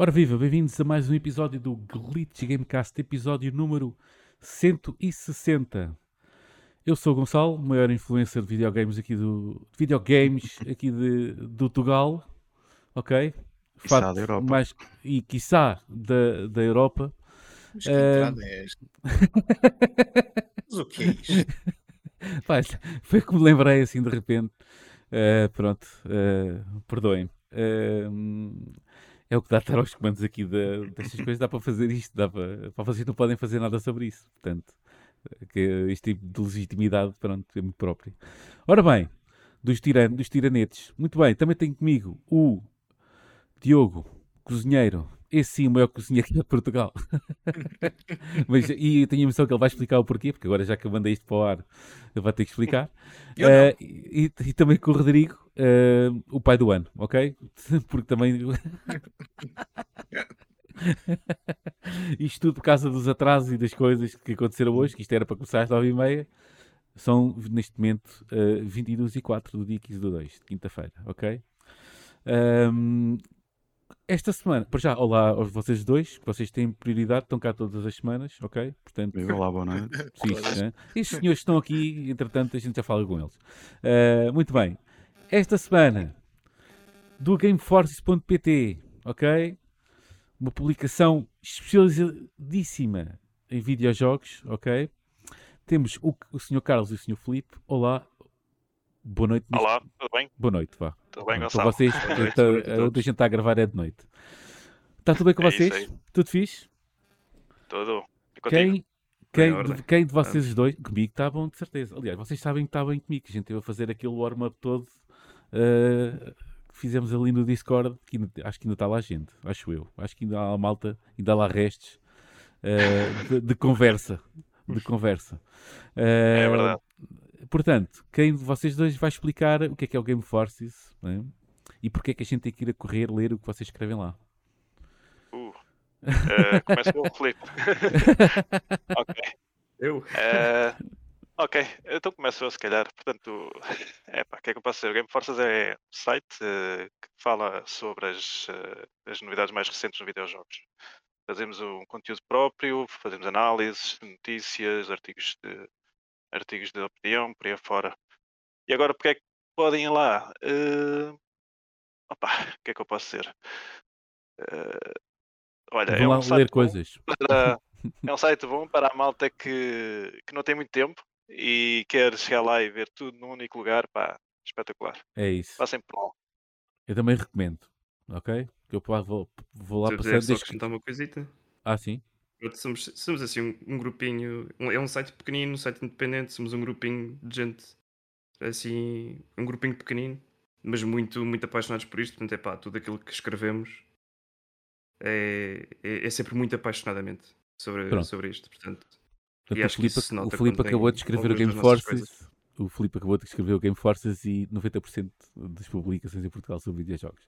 Ora viva, bem-vindos a mais um episódio do Glitch Gamecast, episódio número 160. Eu sou o Gonçalo, maior influencer de videogames aqui do de videogames aqui de, do Tugal, ok? Quiçá Fato da Europa. Mais, e quiçá da, da Europa. Mas que entrada é esta? Mas o que é isto? Pá, foi que me lembrei assim de repente. Eh, pronto, eh, perdoem. Eh, é o que dá a estar aos comandos aqui da, destas coisas. Dá para fazer isto, dá para, para vocês não podem fazer nada sobre isso. Portanto, que este tipo de legitimidade, pronto, é muito próprio. Ora bem, dos, tiran dos tiranetes. Muito bem, também tenho comigo o Diogo, cozinheiro. Esse sim, o maior cozinheiro de Portugal. Mas, e eu tenho a impressão que ele vai explicar o porquê, porque agora já que eu mandei isto para o ar, ele vai ter que explicar. Eh, e, e também com o Rodrigo, eh, o pai do ano, ok? Porque também. isto tudo por causa dos atrasos e das coisas que aconteceram hoje, que isto era para começar às 9h30. São, neste momento, eh, 22 e 4 do dia 15 do 2, de quinta-feira, ok? Ahm, esta semana, para já, olá aos vocês dois, que vocês têm prioridade, estão cá todas as semanas, ok? Portanto, Viva lá, boa noite. Sim, né? Estes senhores estão aqui, entretanto, a gente já fala com eles. Uh, muito bem. Esta semana, do GameForces.pt, ok? Uma publicação especializadíssima em videojogos, ok? Temos o, o Sr. Carlos e o Sr. Felipe. Olá. Boa noite. Olá, tudo bem? Boa noite, vá. Tudo bem, Gonçalo? vocês, então, a a outra gente está a gravar é de noite. Está tudo bem com É vocês? Tudo fixe? Tudo. Quem, quem, de, quem de vocês dois, comigo está bom, de certeza. Aliás, vocês sabem que está bem comigo, que a gente teve a fazer aquele warm-up todo eh, que fizemos ali no Discord, que ainda- acho que ainda está lá gente, acho eu. Acho que ainda há malta, ainda há lá restos eh, de, de conversa. De conversa. É Eh, verdade. Portanto, quem de vocês dois vai explicar o que é que é o Game Forces né? e porque é que a gente tem que ir a correr ler o que vocês escrevem lá. Uh. Eh, começa com o Felipe. ok. Eu? Eh, ok, então começo eu se calhar. Portanto, é pá, o que é que eu posso dizer? O Game Forces é um site eh, que fala sobre as, as novidades mais recentes nos videojogos. Fazemos um conteúdo próprio, fazemos análises, notícias, artigos de, artigos de opinião, por aí afora. E agora, porque é que podem ir lá? Eh, opa, o que é que eu posso dizer? Eh, olha, Vão é lá um site ler bom coisas. para- é um site bom para a malta que, que não tem muito tempo e quer chegar lá e ver tudo num único lugar, pá, espetacular. É isso. Passem por lá. Eu também recomendo. Ok? Que eu vou, vou lá passando acrescentar uma coisita. Ah, sim? Somos, somos assim um, um grupinho. um- é um site pequenino, um site independente. Somos um grupinho de gente. Assim. Um grupinho pequenino. Mas muito, muito apaixonados por isto. Portanto, é pá, tudo aquilo que escrevemos é, é, é sempre muito apaixonadamente sobre, Pronto. sobre isto. Portanto, Portanto, E o acho que Filipe, isso se o Filipe acabou de escrever o Game Forces. O Filipe acabou de escrever o Game Forces e 90% das publicações em Portugal são videojogos.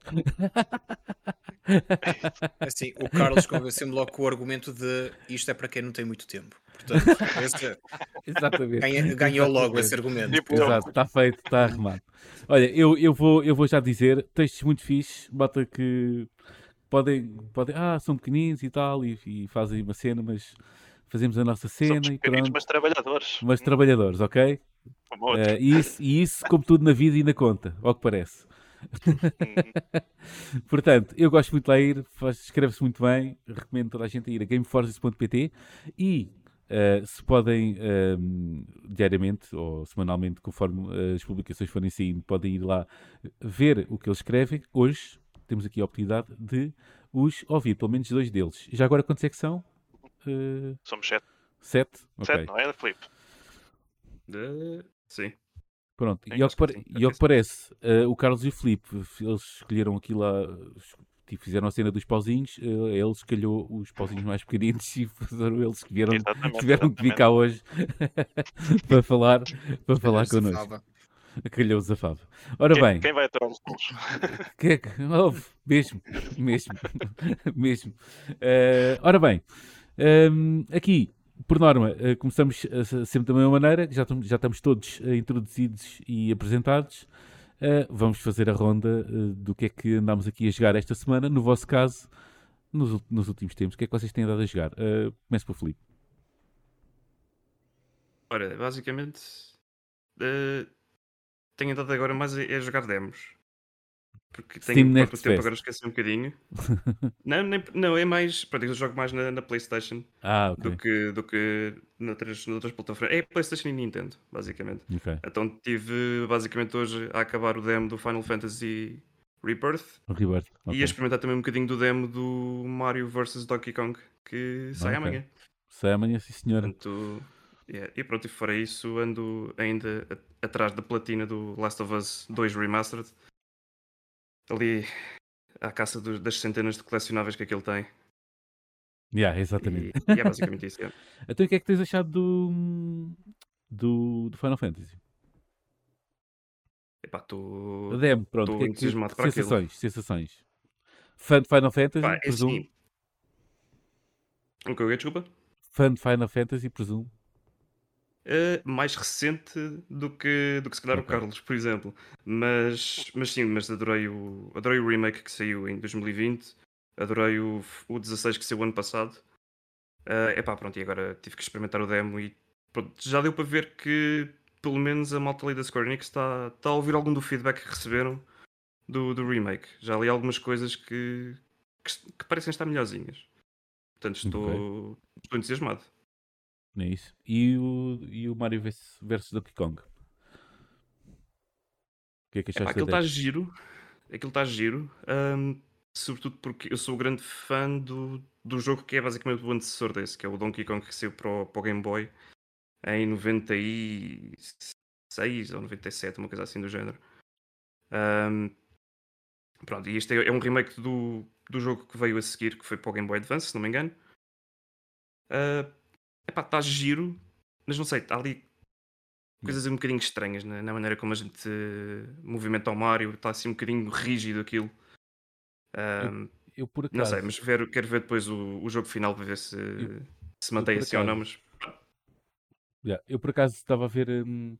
Assim, o Carlos convenceu-me logo com o argumento de isto é para quem não tem muito tempo. Portanto, esse Exatamente. ganha- ganhou logo esse argumento. Tipo. Exato, está feito, está arrumado. Olha, eu, eu, vou, eu vou já dizer, textos muito fixes, bota que podem, podem ah, são pequeninos e tal, e, e fazem uma cena, mas fazemos a nossa cena Somos e pronto. mas trabalhadores. Mas trabalhadores, ok? Eh, e, isso, e isso, como tudo na vida e na conta, ao que parece. Uhum. Portanto, eu gosto muito de lá ir, escreve-se muito bem, recomendo toda a gente a ir a gameforces.pt e eh, se podem ehm, diariamente ou semanalmente, conforme eh, as publicações forem saindo, podem ir lá ver o que eles escrevem. Hoje temos aqui a oportunidade de os ouvir, pelo menos dois deles. Já agora quantos é que são? Eh, Somos sete. sete? Ok. Sete, não é, Filipe? Sim. Pronto, e ao que, e ao que parece, eh, o Carlos e o Filipe, eles escolheram aqui lá, tipo, fizeram a cena dos pauzinhos, eh, eles calhou os pauzinhos mais pequeninos e foram eles que vieram, Exatamente. tiveram que vir cá hoje para falar, para falar connosco. Calhou Zafava. Ora Quem, bem, quem vai aturar os gols? que é que. Oh, mesmo, mesmo, mesmo. Eh, ora bem, ehm, aqui, por norma, eh, começamos eh, sempre da mesma maneira, já estamos, já estamos todos eh, introduzidos e apresentados. Vamos fazer a ronda do que é que andámos aqui a jogar esta semana. No vosso caso, nos, nos últimos tempos, o que é que vocês têm andado a jogar? Eh, começo pelo Filipe. Ora, basicamente, eh, tenho andado agora mais a, a jogar demos. Porque Steam tenho Next pouco tempo agora esqueci um bocadinho. não, nem- não, é mais. Pronto, eu jogo mais na, na PlayStation Ah, ok. do que, do que noutras, noutras plataformas. É PlayStation e Nintendo, basicamente. Ok. Então tive basicamente hoje a acabar o demo do Final Fantasy Rebirth Rebirth. e ok. a experimentar também um bocadinho do demo do Mario vs Donkey Kong que sai amanhã. Sai amanhã, sim senhora. Portanto, yeah. E pronto, e fora isso, ando ainda atrás da platina do Last of Us 2 Remastered. Ali à caça dos- das centenas de colecionáveis que aquilo tem. Yeah, exatamente. E, e é basicamente isso. yeah. Então o que é que tens achado do, do, do Final Fantasy? Epá, tu. A demo, pronto. tô é que- para aquilo. sensações, sensações. Fã de Final Fantasy, Pá, é presumo. assim. O que eu ia, desculpa? Fã de Final Fantasy, presumo. Uh, mais recente do que, do que se calhar Ok. o Carlos, por exemplo. Mas, mas sim, mas adorei o, adorei o remake que saiu em 2020. Adorei o, o 16 que saiu ano passado. É epá, pronto, e agora tive que experimentar o demo e pronto, já deu para ver que pelo menos a malta ali da Square Enix está, está a ouvir algum do feedback que receberam do, do remake. Já li algumas coisas que, que, que parecem estar melhorzinhas. Portanto, estou, estou entusiasmado. Não é isso? E o, e o Mario vs versus Donkey Kong? O que é que achaste aquilo da está giro. Aquilo está giro. hum, sobretudo porque eu sou grande fã do, do jogo que é basicamente o antecessor desse, que é o Donkey Kong que saiu para o, para o Game Boy em 96 ou 97, uma coisa assim do género. Hum, pronto, e este é, é um remake do, do jogo que veio a seguir, que foi para o Game Boy Advance, se não me engano. Uh, epá, está giro, mas não sei, está ali coisas um bocadinho estranhas na, na maneira como a gente eh, movimenta o Mario, está assim um bocadinho rígido aquilo. Ahm, Eu por acaso, não sei, mas quero, quero ver depois o, o jogo final para ver se, se mantém assim ou não, mas Yeah, eu por acaso estava a ver. hum,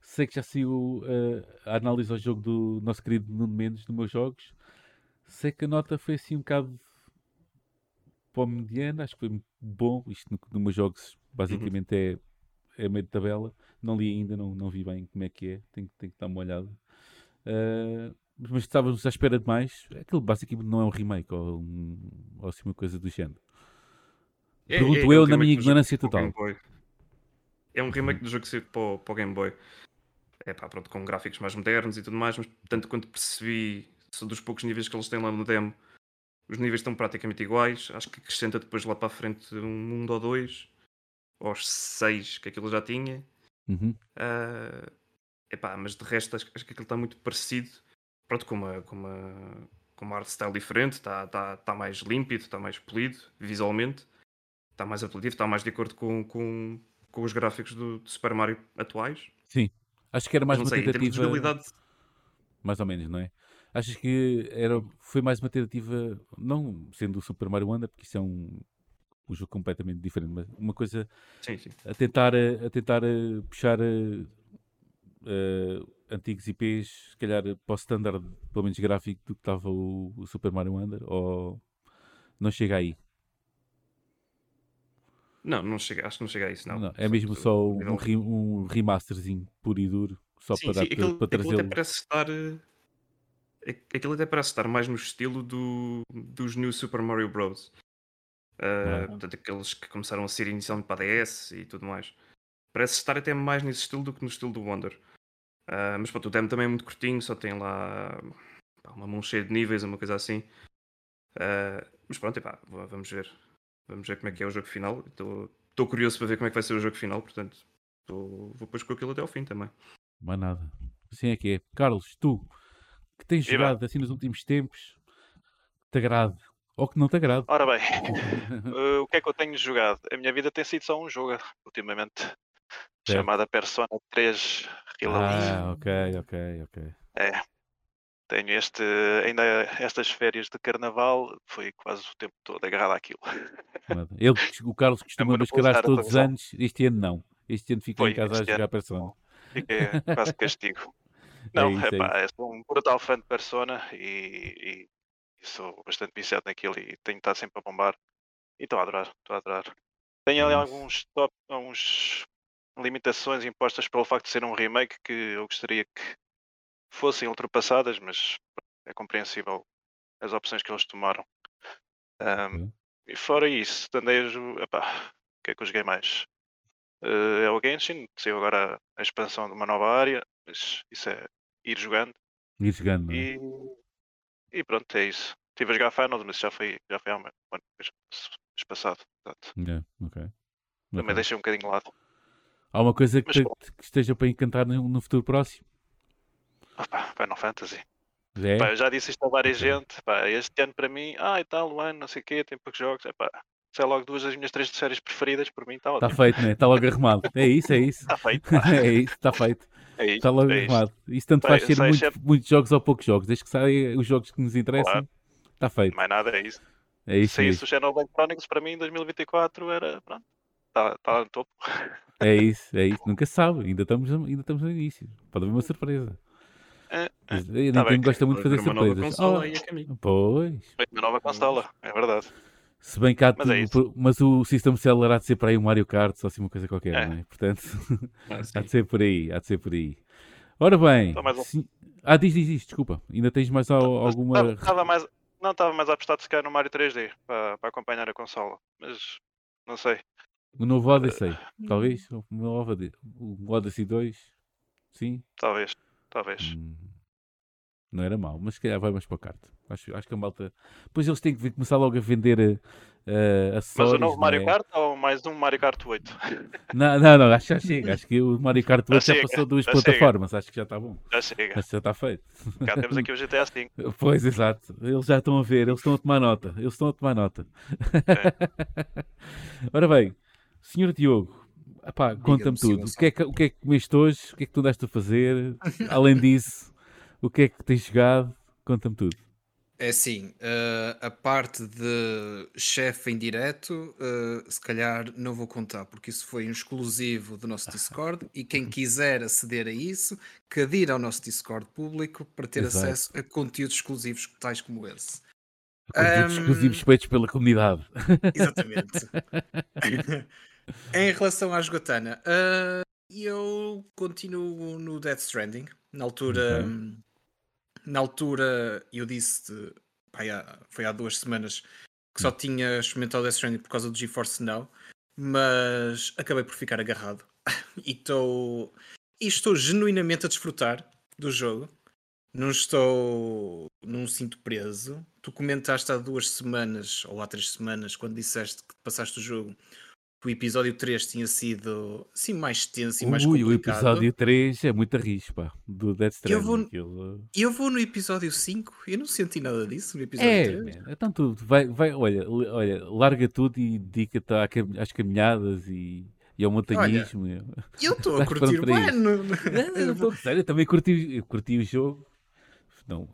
sei que já saiu uh, a análise ao jogo do nosso querido Nuno Mendes, dos meus jogos. Sei que a nota foi assim um bocado para o mediano, acho que foi bom. Isto no, no meus jogos basicamente é, é meio de tabela. Não li ainda, não, não vi bem como é que é, tenho, tenho que dar uma olhada. Uh, mas estávamos à espera de mais. Aquilo basicamente não é um remake ou, um, ou assim uma coisa do género. É- é Pergunto aquele eu na remake minha do jogo ignorância total. É um remake do jogo que saiu para o, para o Game Boy. É pá, pronto, com gráficos mais modernos e tudo mais, mas tanto quanto percebi, são dos poucos níveis que eles têm lá no demo, os níveis estão praticamente iguais. Acho que acrescenta depois lá para a frente um mundo ou dois, aos seis que aquilo já tinha. Uhum. Ah, epá, mas de resto acho, acho que aquilo está muito parecido. Pronto, com uma, com uma, com uma art style diferente, está tá, tá mais límpido, está mais polido visualmente, está mais apelativo, está mais de acordo com, com, com os gráficos do, do Super Mario atuais. Sim, acho que era mais uma sei, tentativa. Mais ou menos, não é? Achas que era, foi mais uma tentativa, não sendo o Super Mario Wonder, porque isso é um, um jogo completamente diferente, mas uma coisa sim, sim. a tentar, a, a tentar eh, puxar eh, eh, antigos IPs, se calhar para o standard, pelo menos gráfico, do que estava o, o Super Mario Wonder, ou não chega aí? Não, não chega, acho que não chega a isso, não. Não, é mesmo só um, um remasterzinho puro e duro, só Sim, para, sim, dar, aquilo, para trazê-lo. parece estar. Aqu- Aquilo até parece estar mais no estilo do, dos New Super Mario Bros. Ah, Ah. Portanto, aqueles que começaram a ser inicialmente para a DS e tudo mais. Parece estar até mais nesse estilo do que no estilo do Wonder. Ah, mas pronto, o demo também é muito curtinho, só tem lá uma mão cheia de níveis, uma coisa assim. Ah, mas pronto, epá, vamos ver. Vamos ver como é que é o jogo final. Estou curioso para ver como é que vai ser o jogo final, portanto, tô- vou depois com aquilo até ao fim também. Mais nada. Assim é que é. Carlos, tu, que tens jogado assim nos últimos tempos, que te agrade, ou que não te agrade. Ora bem, eh, o que é que eu tenho jogado? A minha vida tem sido só um jogo ultimamente, chamada Persona 3 Aquilo ali. Ah, ok, ok, ok. É. Tenho este, ainda estas férias de carnaval, foi quase o tempo todo agarrado àquilo. Ele, o Carlos costuma mascarar todos os anos, este ano não. Este ano ficou em casa a jogar. Persona. Fiquei quase castigo. Não, isso, é epá, eu sou um brutal fã de Persona e, e- e sou bastante viciado naquilo e tenho estado sempre a bombar. E estou a adorar, estou a adorar. Tenho ali alguns top, alguns limitações impostas pelo facto de ser um remake que eu gostaria que fossem ultrapassadas, mas é compreensível as opções que eles tomaram. Ahm, Ok. E fora isso, jo- epá, o que é que eu joguei mais? Eh, é o Genshin, saiu agora a expansão de uma nova área, mas isso é ir jogando. Ir jogando, é? E, e pronto, é isso. Estive a jogar Finals, mas já foi, já foi há um ano, passado. Yeah, ok. também Ok. deixei um bocadinho de lado. Há uma coisa que, te- que esteja para encantar no, no futuro próximo? Opa, Final Fantasy. Já é? Pá, eu já disse isto a várias Ok. gente. Pá, este ano para mim, ah e tal, o ano, não sei o quê, tem poucos jogos. Epá, sei logo duas das minhas três séries preferidas, por mim está Está ótimo. feito, né? Está logo arrumado. É isso, é isso. Está feito. pá. é isso, está feito. É isto, Está logo é isto. arrumado. Isso tanto faz ser muito- sempre- muitos jogos ou poucos jogos. Desde que saem os jogos que nos interessam, Claro. está feito. Mais nada, é isso. É isso Se mesmo. isso o Xenoblade Chronicles para mim em 2024 era, pronto, está tá no topo. É isso, é isso. Nunca se sabe. Ainda estamos, ainda estamos no início. Pode haver uma surpresa. É, Tá Nintendo bem. gosta muito de fazer Uma nova surpresas. consola Oh, aí a caminho. pois. Foi uma nova consola, é verdade. Se bem que há Mas é mas o System Seller há de ser para aí um Mario Kart, só assim uma coisa qualquer, É. não é? Portanto, Ah, há de ser por aí, há de ser por aí. Ora bem, mais um. ah, diz, diz, diz, desculpa. Ainda tens mais Mas alguma. tava- tava mais, não estava mais apostado se calhar no Mario 3D para, para acompanhar a consola, mas não sei. O novo Odyssey, Hum. talvez? O novo Odyssey 2? Sim? Talvez, talvez. Hum, Não era mau, mas se calhar vai mais para o kart. Acho, acho que a malta. Pois eles têm que começar logo a vender uh, Mas acessórios. o novo Mario é? Kart ou mais um Mario Kart 8? Não, não, não, acho que já chega. Acho que o Mario Kart 8 já chega, passou duas já plataformas. Acho que já está bom. Já chega. Acho que já está feito. Cá temos aqui o GTA V. Pois, exato. Eles já estão a ver, eles estão a tomar nota. Eles estão a tomar nota. Ora bem, senhor Diogo, conta-me tudo. O que, é que, o que é que comeste hoje? O que é que tu andaste a fazer? Além disso, o que é que tens jogado? Conta-me tudo. É assim, eh, a parte de chefe em direto, eh, se calhar não vou contar, porque isso foi um exclusivo do nosso Discord e quem quiser aceder a isso, que adira ao nosso Discord público para ter Exato. acesso a conteúdos exclusivos tais como esse. Conteúdos Ahm, exclusivos feitos pela comunidade. Exatamente. em relação à esgotana, ah, eu continuo no Death Stranding. Na altura, Ok. hum, na altura eu disse, há- foi há duas semanas, que só tinha experimentado Death Stranding por causa do GeForce Now, mas acabei por ficar agarrado. e estou e estou genuinamente a desfrutar do jogo. Não estou. Não sinto preso. Tu comentaste há duas semanas, ou há três semanas, quando disseste que passaste o jogo, o episódio 3 tinha sido assim mais tenso e mais Ui, o complicado. episódio 3 é muito risco, pá, do Death Eu Stranding. vou- aquilo- E eu vou no episódio 5, eu não senti nada disso no episódio É, 3. man, então tu vai, vai, olha, olha, larga tudo e dedica-te às caminhadas e, e ao montanhismo. E eu estou a curtir pronto para bem. isso. no- Não, não estou a sério, eu também curti, eu curti o jogo. Não,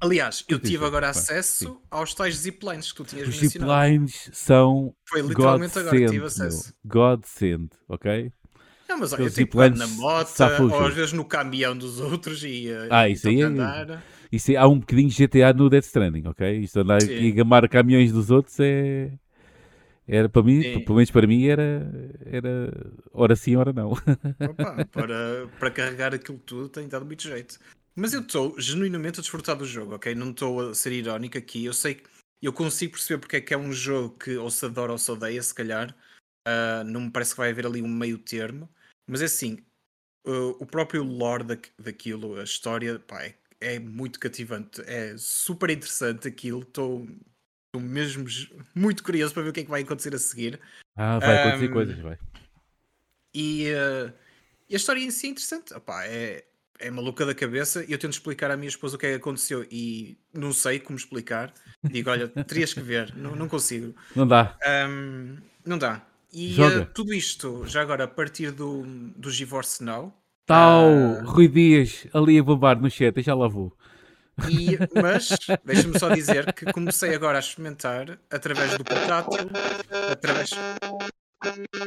Aliás, eu tive agora acesso sim. aos tais ziplines que tu tinhas os mencionado. ziplines são Foi literalmente agora que tive acesso. meu. Godsend, ok? Não, mas olha, eu tenho que na moto, ou às vezes no caminhão dos outros e eh, Ah, e isso aí é- andar. Isso é- há um bocadinho GTA no Death Stranding, ok? Isto andar Sim. a gamar caminhões dos outros é. Era para mim, Sim. pelo menos para mim, era, era hora sim, hora não. Opa, para, para carregar aquilo tudo tem dado muito jeito. Mas eu estou genuinamente a desfrutar do jogo, ok? Não estou a ser irónico aqui. Eu sei que eu consigo perceber porque é que é um jogo que ou se adora ou se odeia, se calhar. Ah, não me parece que vai haver ali um meio termo. Mas é assim, uh, o próprio lore da, daquilo, a história, pá, é, é muito cativante. É super interessante aquilo. Estou mesmo muito curioso para ver o que é que vai acontecer a seguir. Ah, vai acontecer Ahm, coisas, vai. E, eh, e a história em si é interessante. Opá, é, é maluca da cabeça. E eu tento explicar à minha esposa o que é que aconteceu e não sei como explicar. Digo, olha, terias que ver, não, não consigo. Não dá. Ahm, não dá. E eh, tudo isto, já agora, a partir do, do GeForce Now, Tal, Ah. Rui Dias, ali a bombar no chat, já lá vou. E- mas deixa-me só dizer que comecei agora a experimentar através do portátil, através,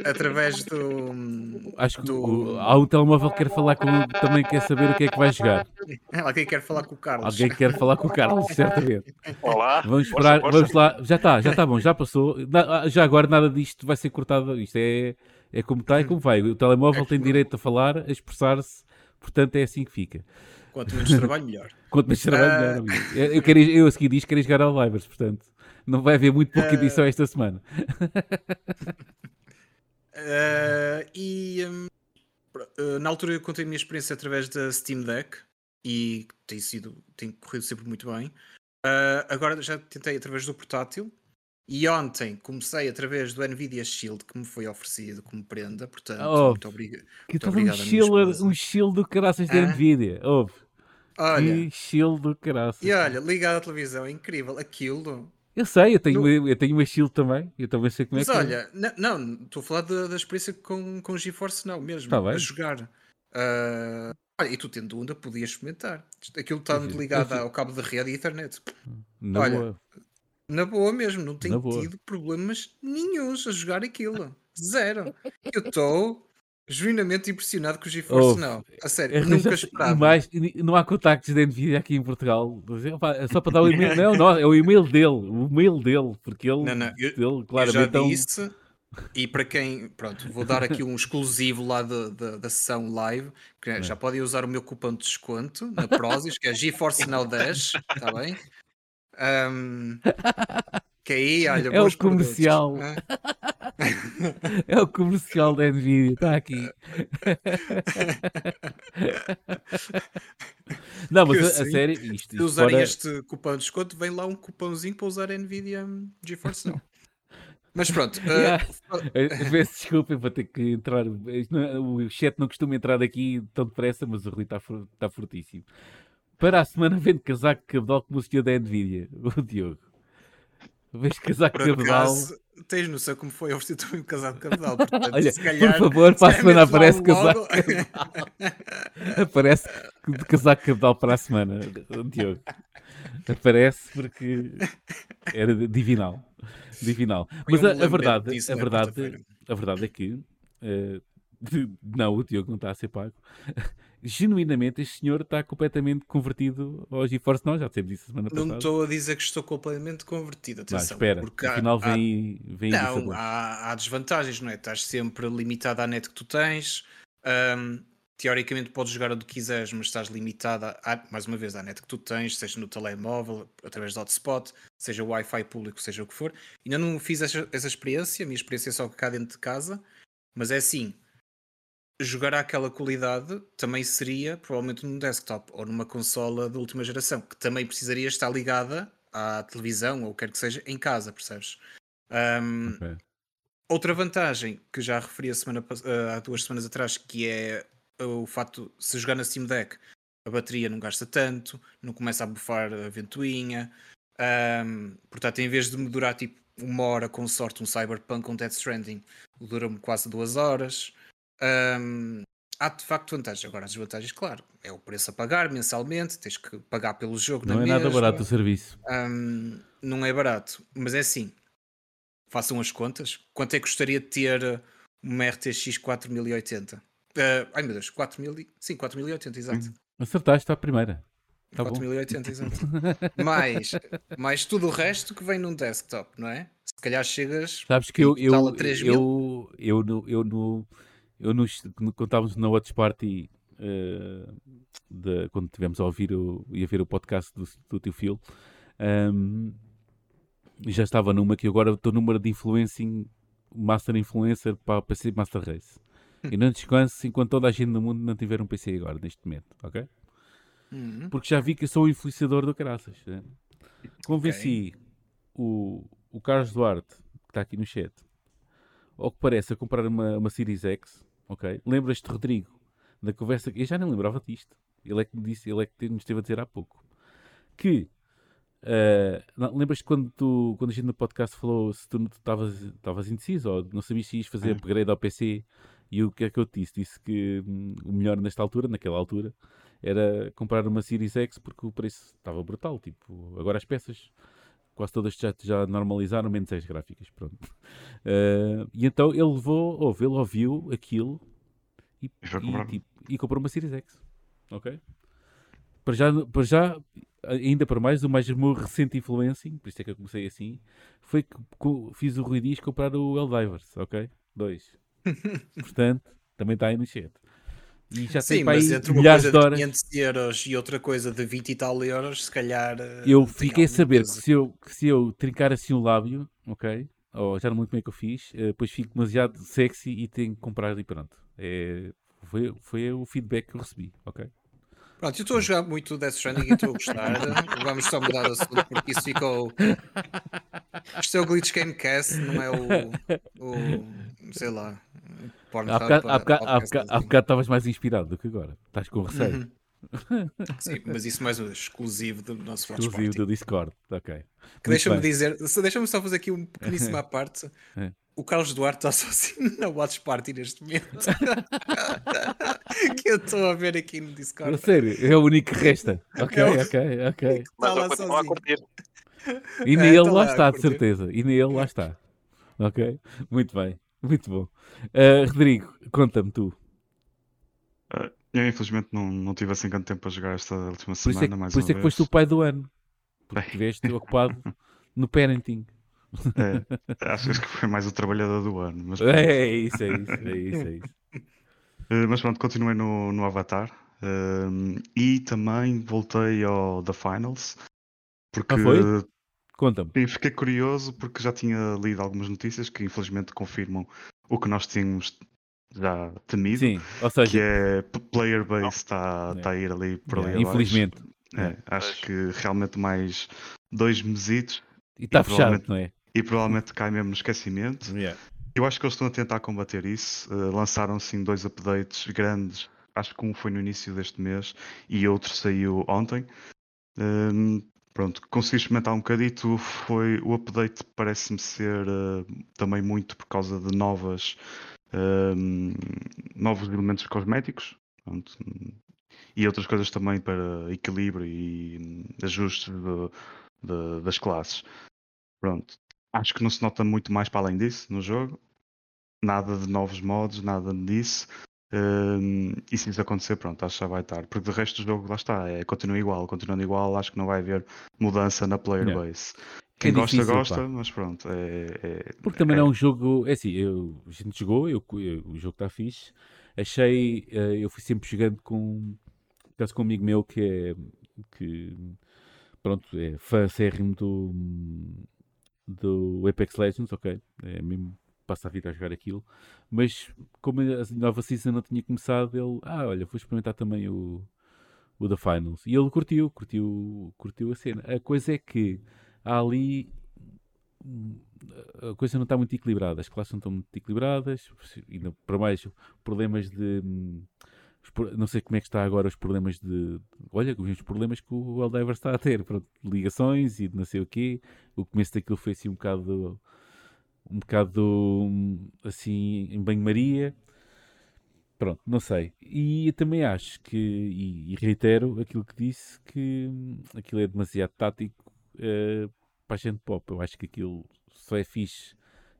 através do. Acho que do... o- há um telemóvel que quer falar com também quer saber o que é que vai jogar. Alguém quer falar com o Carlos. Alguém quer falar com o Carlos, certamente. Olá. Vamos força, esperar, força. vamos lá. Já está, já está bom, já passou. Na- Já agora nada disto vai ser cortado. Isto é, é como está e como vai. O telemóvel tem direito a falar, a expressar-se, portanto é assim que fica. Quanto menos trabalho, melhor. Quanto mais trabalho, Ah. melhor, amigo. Eu, quero, ir- eu a seguir disto quero ir jogar ao Livers, portanto não vai haver muito pouca edição esta semana. Uh, e pro- uh, na altura eu contei a minha experiência através da Steam Deck e tem sido, tem corrido sempre muito bem. Uh, agora já tentei através do portátil e ontem comecei através do Nvidia Shield que me foi oferecido como prenda, portanto, Oh, muito um obrigado, minha shield, um shield do caraças da Ah. Nvidia? Ouve, Olha, que shield do caraças. e olha, ligado à televisão, é incrível. Aquilo. Eu sei, eu tenho, No- eu tenho uma shield também. Eu também sei como Mas é que é. olha, n- não, estou a falar da, da experiência com, com GeForce não mesmo, Tá a jogar. Ah, olha, e tu tendo onda, podias experimentar. Aquilo está Enfim, ligado ao cabo de rede e Ethernet. Na olha, boa. Na boa mesmo, não tenho tido problemas nenhuns a jogar aquilo. Zero. Eu estou genuinamente impressionado com o GeForce Ouve, não. A sério, É, nunca esperava. Mais, não há contactos da Nvidia aqui em Portugal. Opa, é só para dar o e-mail. Não, não, é o e-mail dele. O e-mail dele. Porque ele, Não, não, eu- ele Eu já claramente é um- disse, e para quem, pronto, vou dar aqui um exclusivo lá da, da, da sessão live, que é, já podem usar o meu cupom de desconto na Prozis, que é GeForce Now 10, está bem? Ahm, que aí, olha, É o comercial. É o comercial da Nvidia. Está aqui. não, mas Que a, a assim, sério, isto, Se isto usarem fora- este cupom de desconto, vem lá um cupomzinho para usar a Nvidia GeForce Now. Mas pronto, ah, Yeah. Peço desculpa, vou ter que entrar. não é- O chat não costuma entrar aqui tão depressa, mas o Rui está está fortíssimo. Para a semana vende casaco de cabedal como o senhor da Nvidia, o Diogo. Vês casaco de cabedal. tens noção como foi oferecer também um casaco de cabedal. Portanto, Olha, calhar, por favor, para a se semana aparece casaco. Aparece de casaco de cabedal para a semana, Diogo. Aparece porque era divinal. Divinal. Mas a, a verdade, disso a verdade, a verdade é que eh, não, o Diogo não está a ser pago. Genuinamente, este senhor está completamente convertido ao GeForce Now, já isso a semana Não passada. estou a dizer que estou completamente convertido. Não, Atenção, espera, porque afinal há- vem, vem Não, há, há desvantagens, não é? Estás sempre limitado à net que tu tens. Ahm, teoricamente podes jogar onde quiseres, mas estás limitada, à, mais uma vez, à net que tu tens, seja no telemóvel, através do hotspot, seja Wi-Fi público, seja o que for. Ainda não fiz essa, essa experiência, a minha experiência é só cá dentro de casa, mas é assim, jogar àquela qualidade também seria provavelmente num desktop ou numa consola de última geração, que também precisaria estar ligada à televisão ou quer que seja em casa, percebes? Ahm, Ok. Outra vantagem que já referi a semana, eh, há duas semanas atrás, que é o facto de se jogar na Steam Deck, a bateria não gasta tanto, não começa a bufar a ventoinha. ahm, portanto, em vez de me durar tipo uma hora com sorte um Cyberpunk com Death Stranding, dura-me quase duas horas. Ahm, há de facto vantagens. Agora, as desvantagens, claro, é o preço a pagar mensalmente, tens que pagar pelo jogo Não é nada mesma. barato o serviço. Hum, não é barato, mas é assim. Façam as contas. Quanto é que gostaria de ter uma RTX 4080? Ah, ai meu Deus, 4000, e- sim, 4080, exato. Acertaste à primeira. Tá bom. 4080, exato. mais, mais tudo o resto que vem num desktop, não é? Se calhar chegas. Sabes que eu, eu, a 3 mil? eu, eu, no, eu, no, eu nos, quando estávamos na Watch Party, eh, de- quando estivemos a ouvir o, e a ver o podcast do, do teu Phil, ehm, já estava numa que agora estou numa de influencing, Master Influencer para o PC Master Race. E não descanso enquanto toda a gente no mundo não tiver um PC agora, neste momento, ok? Hum, porque já vi que eu sou um influenciador do caraças. né? Convenci o, o Carlos Duarte, que está aqui no chat, ao que parece, a comprar uma, uma Series X. ok? Lembras-te, Rodrigo, da conversa que eu já nem lembrava disto. Ele é que me disse, ele é que nos esteve a dizer há pouco. Que não, lembras-te quando, tu, quando a gente no podcast falou se tu estavas indeciso ou não sabias se ias fazer Hum. upgrade ao PC E o que é que eu te disse? Disse que hum, o melhor nesta altura, naquela altura, era comprar uma Series X porque o preço estava brutal. Tipo, agora as peças quase todas já, já normalizaram, menos as gráficas. Pronto. Uh, e então ele levou, ouve, ele ouviu aquilo e, E tipo, e comprou uma Series X. Ok? Para já, para já, ainda para mais, o mais meu recente influencing, por isso é que eu comecei assim, foi que co- fiz o Rui Dias comprar o Eldivers, ok? Dois. Portanto, também está aí no chat. E já Sim, mas entre uma coisa de de horas. 500 euros e outra coisa de 20 e tal euros, se calhar. eh, Eu fiquei a saber que se, eu, que se eu trincar assim o lábio, ok? Ou já não muito bem que eu fiz, eh, depois fico demasiado sexy e tenho que comprar e pronto. É, foi, foi o feedback que eu recebi, ok? Pronto, eu estou a jogar muito Death Stranding e estou a gostar. Vamos só mudar de assunto porque isso ficou. Isto é o Glitch Gamecast, não é o. o sei lá. Há Pornhub, bocado- há bocado- assim. bocado estavas mais inspirado do que agora. Estás com receio. Uhum. Sim, mas isso mais um exclusivo do nosso Watch Exclusivo Party. do Discord. Ok. Que Deixa-me dizer, deixa-me só fazer aqui um pequeníssimo à parte. O Carlos Duarte está sozinho na Watch Party neste momento. que eu estou a ver aqui no A Discord. sério, é o único que resta. Ok, É o- ok, ok. Mas Está lá eu continuo a curtir. E É, nele tá lá lá, está, de certeza. E nele lá está. Ok? Muito bem. Muito bom. Ah, Rodrigo, conta-me tu. Eh, eu infelizmente não, não tive assim tanto tempo a jogar esta última Por isso é, semana, que- mais por uma isso é que vez. foste o pai do ano. Porque estiveste ocupado no parenting. É, acho que foi mais o trabalhador do ano. Mas, É isso, é isso, é isso, é isso. Eh, mas pronto, continuei no, no Avatar. ehm, e também voltei ao The Finals. Porque Ah, foi? Conta-me. sim, fiquei curioso porque já tinha lido algumas notícias que infelizmente confirmam o que nós tínhamos já temido. Sim, ou seja, Que é player base está É. tá a ir ali por ali abaixo. infelizmente. É, É. acho que realmente mais dois mesitos E está fechado, não é? E provavelmente cai mesmo no esquecimento. Yeah. Eu acho que eles estão a tentar combater isso. Uh, lançaram sim dois updates grandes. Acho que um foi no início deste mês e outro saiu ontem. Um, pronto, consegui experimentar um bocadito. Foi o update parece-me ser uh, também muito por causa de novas um, novos elementos cosméticos. Pronto, e outras coisas também para equilíbrio e hum, ajustes de- de- das classes. Pronto. Acho que não se nota muito mais para além disso no jogo. Nada de novos modos, nada disso. Hum, e se isso acontecer, pronto, acho que já vai estar. Porque de resto do jogo, lá está, é, continua igual. Continuando igual, acho que não vai haver mudança na player Yeah. base. Quem gosta, difícil, gosta, pá. mas pronto. É, é- Porque também é- é um jogo. É assim, eu, a gente jogou, eu, eu- o jogo está fixe. Achei. eh, eu fui sempre jogando com. por acaso com um amigo meu que é. que. pronto, é fã do. Do Apex Legends, ok? É mesmo. passa a vida a jogar aquilo. Mas como a nova season não tinha começado, ele. ah, olha, vou experimentar também o. o The Finals. E ele curtiu, curtiu, curtiu a cena. A coisa é que há ali a coisa não está muito equilibrada, as classes não estão muito equilibradas, ainda para mais problemas de. Não sei como é que está agora os problemas de. Olha, os problemas que o Eldever está a ter, pronto, ligações e de não sei o quê. O começo daquilo foi assim um bocado. Um bocado assim em banho-maria. Pronto, não sei. E também acho que, e, reitero aquilo que disse, que hum, aquilo é demasiado tático eh, para a gente pop. Eu acho que aquilo só é fixe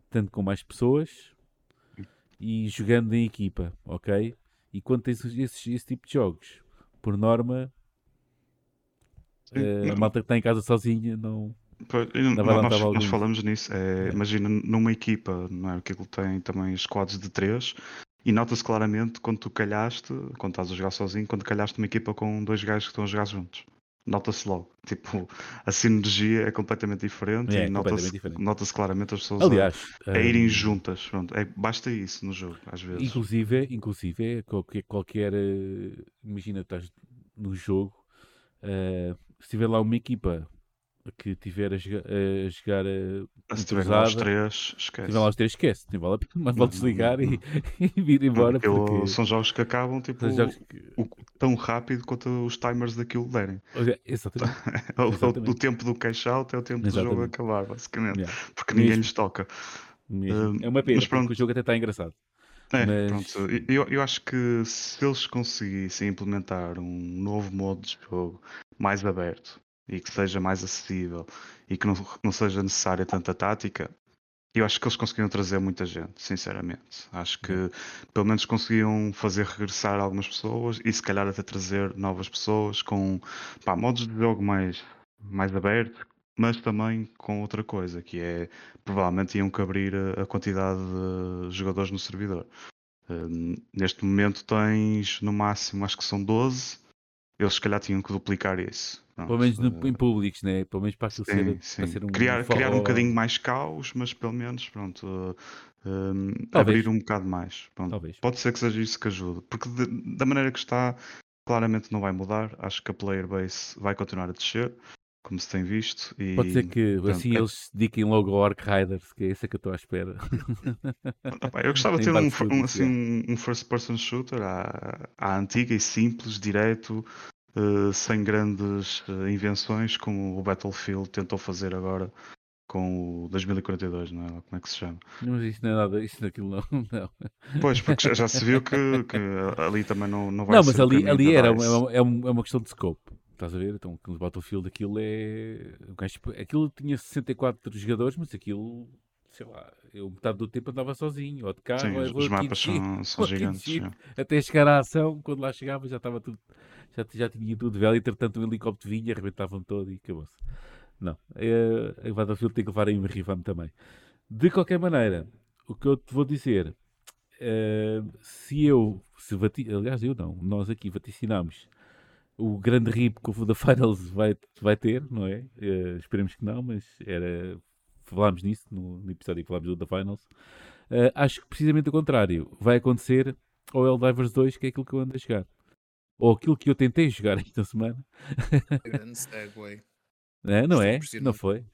tanto com mais pessoas e jogando em equipa, ok? E quando tens esses, esse tipo de jogos, por norma, Sim, eh, a não- malta que está em casa sozinha não. Pois, nós, nós falamos nisso. é, É. Imagina numa equipa, não é? Aquilo tem também squads de três e nota-se claramente quando tu calhaste, quando estás a jogar sozinho, quando calhaste uma equipa com dois gajos que estão a jogar juntos. Nota-se logo. Tipo, a sinergia é completamente diferente É, e nota-se nota-se claramente as pessoas a- Aliás, a, irem hum, juntas. Pronto, é, basta isso no jogo, às vezes. Inclusive, inclusive qualquer, qualquer eh, imagina, estás no jogo, eh, se tiver lá uma equipa que tiver a, joga- a jogar eh, Se tiver lá os três, se esquece. tiver lá os três, esquece, não vale a pena, mas Não, vale não, desligar não, e, e vir embora Aquilo porque São jogos que acabam tipo, que- o- tão rápido quanto os timers daquilo derem. Olha, exatamente. O- Exatamente. o tempo do cash out é o tempo do jogo Exatamente. acabar, basicamente. Yeah, Porque ninguém Mesmo. lhes toca. mesmo. Hum, é uma pena, mas porque pronto. o jogo até está engraçado. É, Mas- pronto. Eu, eu acho que se eles conseguissem implementar um novo modo de jogo mais aberto e que seja mais acessível e que não, não seja necessária tanta tática, eu acho que eles conseguiam trazer muita gente, sinceramente. Acho que pelo menos conseguiam fazer regressar algumas pessoas e se calhar até trazer novas pessoas com pá, modos de jogo mais, mais abertos, mas também com outra coisa, que é provavelmente iam que abrir a, a quantidade de jogadores no servidor. Hum, neste momento tens no máximo, acho que são 12. Eles se calhar tinham que duplicar isso. Pelo Pronto, menos no- eh, em públicos, né? Pelo menos para aquilo Sim, ser, sim. para ser um criar, criar um bocadinho mais caos, mas pelo menos pronto, uh, um, abrir um bocado mais. Pode ser que seja isso que ajude, porque de- da maneira que está, claramente não vai mudar. Acho que a player base vai continuar a descer, como se tem visto. E, Pode ser que assim é- eles se dediquem logo ao Ark Riders, que é esse que eu estou à espera. Eu gostava de ter um, um, assim, um, um first person shooter à, à antiga e simples, direto, uh, sem grandes uh, invenções, como o Battlefield tentou fazer agora com o 2042, não é? Como é que se chama? Mas isso não é nada, isso daquilo não. não. Pois, porque já, já se viu que, que ali também não, não vai Não, mas ali, ali era uma, é, um- é uma questão de scope. Estás a ver? Então, no Battlefield aquilo é. o gajo- Aquilo tinha 64 jogadores, mas aquilo, sei lá, eu metade do tempo andava sozinho, ou de carro, Sim, ou os, mapas são, são gigantes. Até chegar à ação, quando lá chegava já estava tudo. Já, já tinha tudo velho, entretanto o helicóptero vinha, arrebentavam todo e acabou-se. Não, é, a Battlefield tem que levar aí um revamp também. De qualquer maneira, o que eu te vou dizer, eh, se eu, se vati, aliás eu não, nós aqui vaticinamos o grande rip que o da Finals vai, vai ter, não é? Eh, esperemos que não, mas era, falámos nisso no, no episódio que falámos do da Finals. Eh, acho que precisamente o contrário, vai acontecer ao Helldivers 2, que é aquilo que eu ando a jogar. Ou aquilo que eu tentei jogar esta semana. Grande segue. É, não Estou é? Não foi?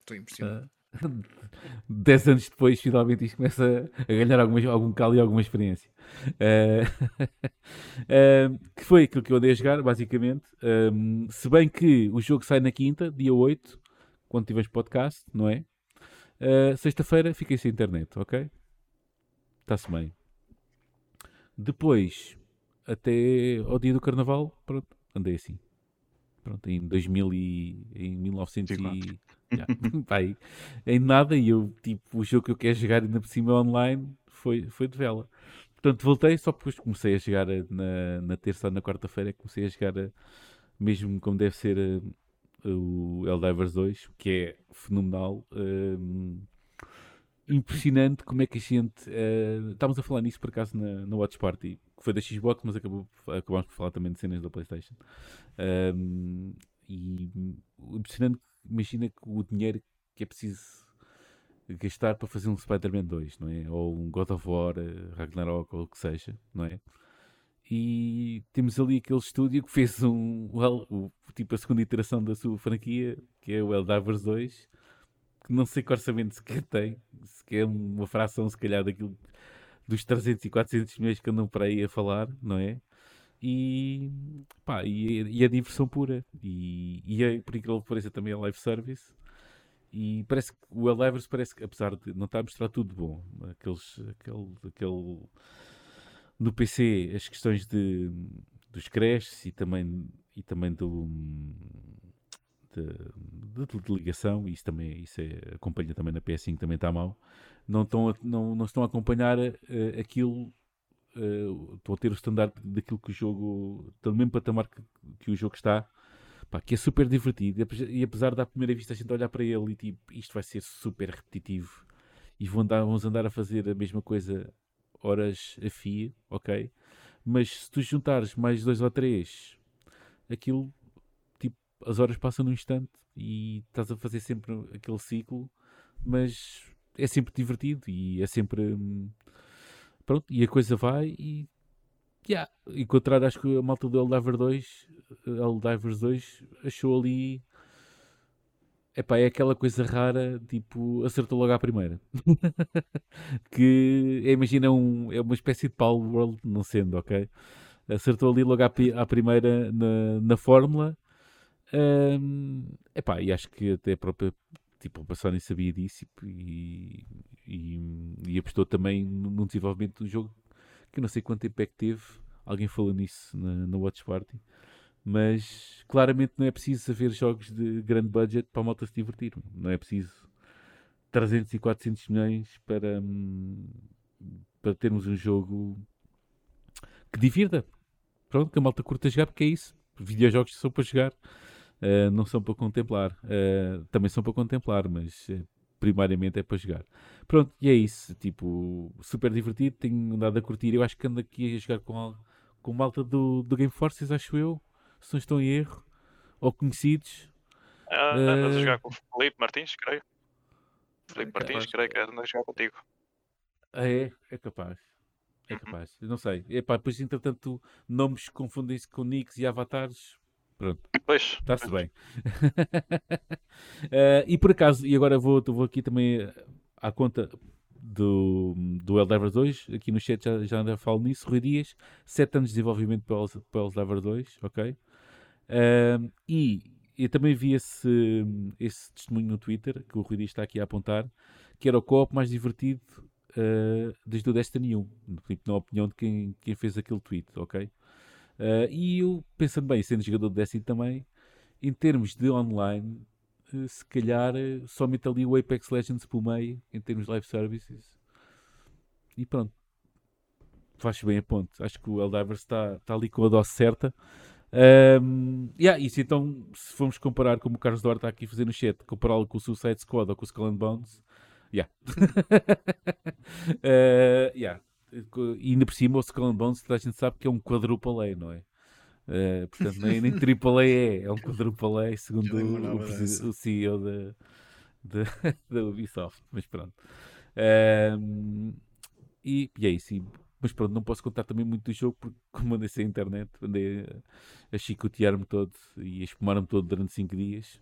Estou impressionado. Dez anos depois, finalmente, isto começa a ganhar algumas, algum calo e alguma experiência. Eh, eh, que foi aquilo que eu andei a jogar, basicamente. Um, se bem que o jogo sai na quinta, dia 8, quando tiveres podcast, não é? Eh, Sexta-feira fiquei sem internet, ok? Está-se bem. Depois, até ao dia do carnaval, pronto, andei assim. Pronto, em 2000 e em 1900 e... Em nada e eu, tipo, o jogo que eu quero jogar ainda por cima online foi, foi de vela. Portanto, voltei só depois comecei a jogar eh, na, na terça ou na quarta-feira, comecei a jogar eh, mesmo como deve ser eh, o Helldivers 2, que é fenomenal. eh, impressionante como é que a gente. eh, estávamos a falar nisso por acaso na, na Watch Party, que foi da Xbox, mas acabou, acabámos por falar também de cenas da PlayStation. Um, e o impressionante, imagina que o dinheiro que é preciso gastar para fazer um Spider-Man 2, não é? Ou um God of War, eh, Ragnarok, ou o que seja, não é? E temos ali aquele estúdio que fez um, o Hell- o, tipo a segunda iteração da sua franquia, que é o Helldivers 2, que não sei que orçamento sequer tem, sequer uma fração, se calhar, daquilo dos 300 e 400 milhões que andam para aí a falar, não é? E, pá, e, e a diversão pura. E, e é, por incrível que pareça, também é live service. E parece que o Helldivers parece que, apesar de não estar a mostrar tudo bom, aqueles, aquele, aquele no PC as questões de, dos crashes e também, e também do de, de- de ligação, isso também isso é, acompanha também na PS5, também está mal. Não estão a, não, não estão a acompanhar eh, aquilo estão a ter o standard daquilo que o jogo, do mesmo patamar que, que o jogo está, pá, que é super divertido. E apesar da primeira vista a gente olhar para ele e tipo, isto vai ser super repetitivo e vão andar, vamos andar a fazer a mesma coisa horas a fio, ok? Mas se tu juntares mais dois ou três, aquilo, tipo, as horas passam num instante e estás a fazer sempre aquele ciclo, mas é sempre divertido e é sempre. hum, pronto, e a coisa vai e. Yeah. E contrário, acho que a malta do Eldiver 2, eh, Eldivers 2 achou ali. Epá, é aquela coisa rara, tipo, acertou logo à primeira. que imagina, um, é uma espécie de Power World, não sendo, ok? Acertou ali logo à, à primeira na, na fórmula. Hum, epá, e acho que até a própria tipo, a Sony sabia disso e, e, e apostou também no, desenvolvimento do jogo, que eu não sei quanto tempo é que teve, alguém falou nisso na, na Watch Party, mas claramente não é preciso haver jogos de grande budget para a malta se divertir, não é preciso 300 e 400 milhões para, para termos um jogo que divirta. Pronto, que a malta curta jogar, porque é isso. Videojogos são para jogar, uh, não são para contemplar. Uh, também são para contemplar, mas uh, primariamente é para jogar. Pronto, e é isso. Tipo, super divertido. Tenho andado a curtir. Eu acho que ando aqui a jogar com, com malta do, do Game Forces, acho eu. Se não estou em erro. Ou conhecidos. Ah, andas a jogar com o Felipe Martins, creio. Felipe Martins, creio que andas a jogar contigo. Ah, é? É capaz. É Uhum. capaz. Eu não sei. Epá, depois, entretanto, nomes confundem-se com nicks e avatares. Pronto. Pois. Está-se bem. Eh, e por acaso, e agora vou, vou aqui também eh, à conta do, do Eldivers 2, aqui no chat já, já anda falo nisso, Rui Dias, 7 anos de desenvolvimento para o para o Eldivers 2, ok? Eh, e eu também vi esse, esse testemunho no Twitter, que o Rui Dias está aqui a apontar, que era o co-op mais divertido eh, desde o Destiny 1, tipo, na opinião de quem, quem fez aquele tweet, ok? Eh, e eu, pensando bem, sendo jogador de Destiny também, em termos de online, eh, se calhar eh, só mete ali o Apex Legends pelo meio, em termos de live services. E pronto. Faz bem a ponte. Acho que o Eldivers está tá ali com a dose certa. Um, yeah, isso então, se formos comparar, como o Carlos Duarte está aqui a fazer no chat, compará-lo com o Suicide Squad ou com o Skull and Bones, yeah. Eh, yeah. E ainda por cima, o Skull and Bones, a gente sabe que é um quadruple A, não é? Eh, portanto, nem, nem triple A é, é um quadruple A, segundo nem me o, dessa. o CEO da, da, da Ubisoft. Mas pronto. Ehm, e, e é isso. E- mas pronto, não posso contar também muito do jogo porque, como andei sem internet, andei a, a chicotear-me todo e a espumar-me todo durante 5 dias.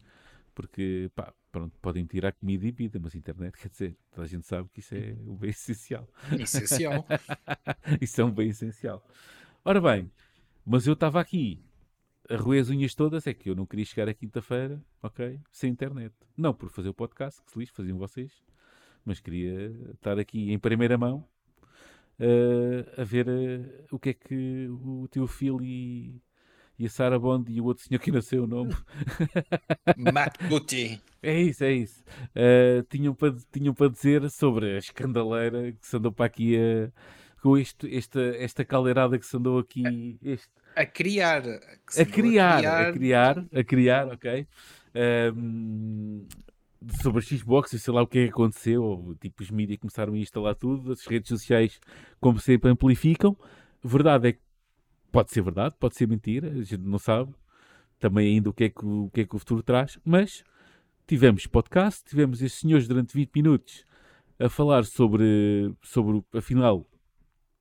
Porque, pá, pronto, podem tirar comida e bebida, mas internet, quer dizer, toda a gente sabe que isso é um bem essencial. Essencial. Isso é um bem essencial. Ora bem, mas eu estava aqui a roer as unhas todas, é que eu não queria chegar à quinta-feira, ok? Sem internet. Não por fazer o podcast, que se faziam vocês, mas queria estar aqui em primeira mão eh, a ver eh, o que é que o teu Phil e, a Sarah Bond e o outro senhor que sei o nome Matt Booty. é isso, é isso. Uh, tinham, para, tinham para dizer sobre a escandaleira que se andou para aqui a, com este, esta, esta caldeirada que se andou aqui. Este, A criar. que se a criar, a criar, a criar, ok. Um, sobre a Xbox e sei lá o que é que aconteceu. Tipo, os mídias começaram a instalar tudo, as redes sociais, como sempre, amplificam. Verdade é que pode ser verdade, pode ser mentira, a gente não sabe também ainda o que é que o, o que é que o futuro traz, mas tivemos podcast, tivemos estes senhores durante 20 minutos a falar sobre, sobre afinal,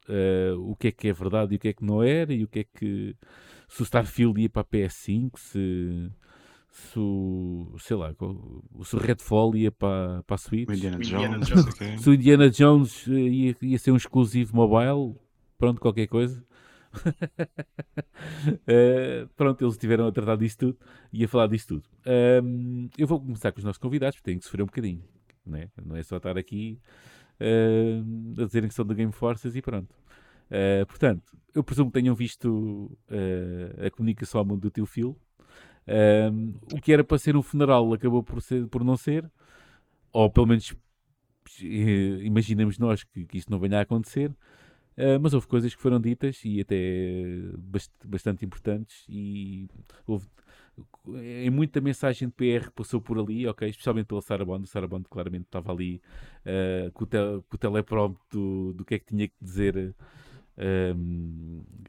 eh, o que é que é verdade e o que é que não era, e o que é que se o Starfield ia para a PS5, se, se o, sei lá, se o Redfall ia para, para a Switch, O Indiana O Indiana Jones, Jones. se o Indiana Jones eh, ia, ia ser um exclusivo mobile, pronto, qualquer coisa. Eh, pronto, eles estiveram a tratar disso tudo e a falar disso tudo. Ahm, eu vou começar com os nossos convidados, porque têm que sofrer um bocadinho. Né? Não é só estar aqui ahm, a dizerem que são do Game Forces e pronto. Eh, portanto, eu presumo que tenham visto eh, a comunicação ao mundo do teu Phil. Ahm, o que era para ser um funeral acabou por, ser, por não ser, ou pelo menos imaginamos nós que, que isto não venha a acontecer, eh, mas houve coisas que foram ditas e até bast- bastante importantes e houve em muita mensagem de PR passou por ali, ok, especialmente pela Sarah Bond, a Sarah Bond claramente estava ali eh, com, o tel, com o teleprompter do, do que é que tinha que dizer eh,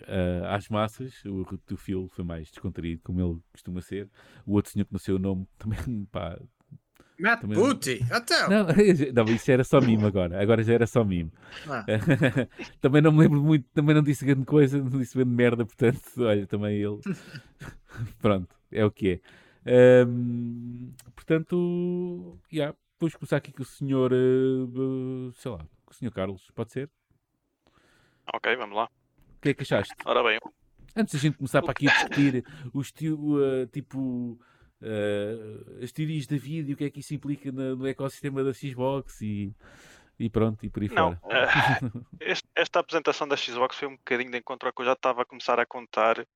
eh, às massas, o Phil foi mais descontraído, como ele costuma ser, o outro senhor que não sei o nome também, pá, Matt Também- Booty. Então. não, não, isso era só mimo agora. Agora já era só mimo. Ah. também não me lembro muito, também não disse grande coisa, não disse grande merda, portanto, olha, também ele. Pronto, é o que é. Ahm, portanto, yeah, vamos começar aqui com o senhor, eh, sei lá, com o senhor Carlos, pode ser? Ok, vamos lá. O que é que achaste? Ora bem, Antes da gente começar para aqui a discutir os tio, eh, tipo eh, as teorias da vida e o que é que isso implica na- no ecossistema da Xbox e e pronto, e por aí Não, fora. eh, este- esta apresentação da Xbox foi um bocadinho de encontro ao que eu já estava a começar a contar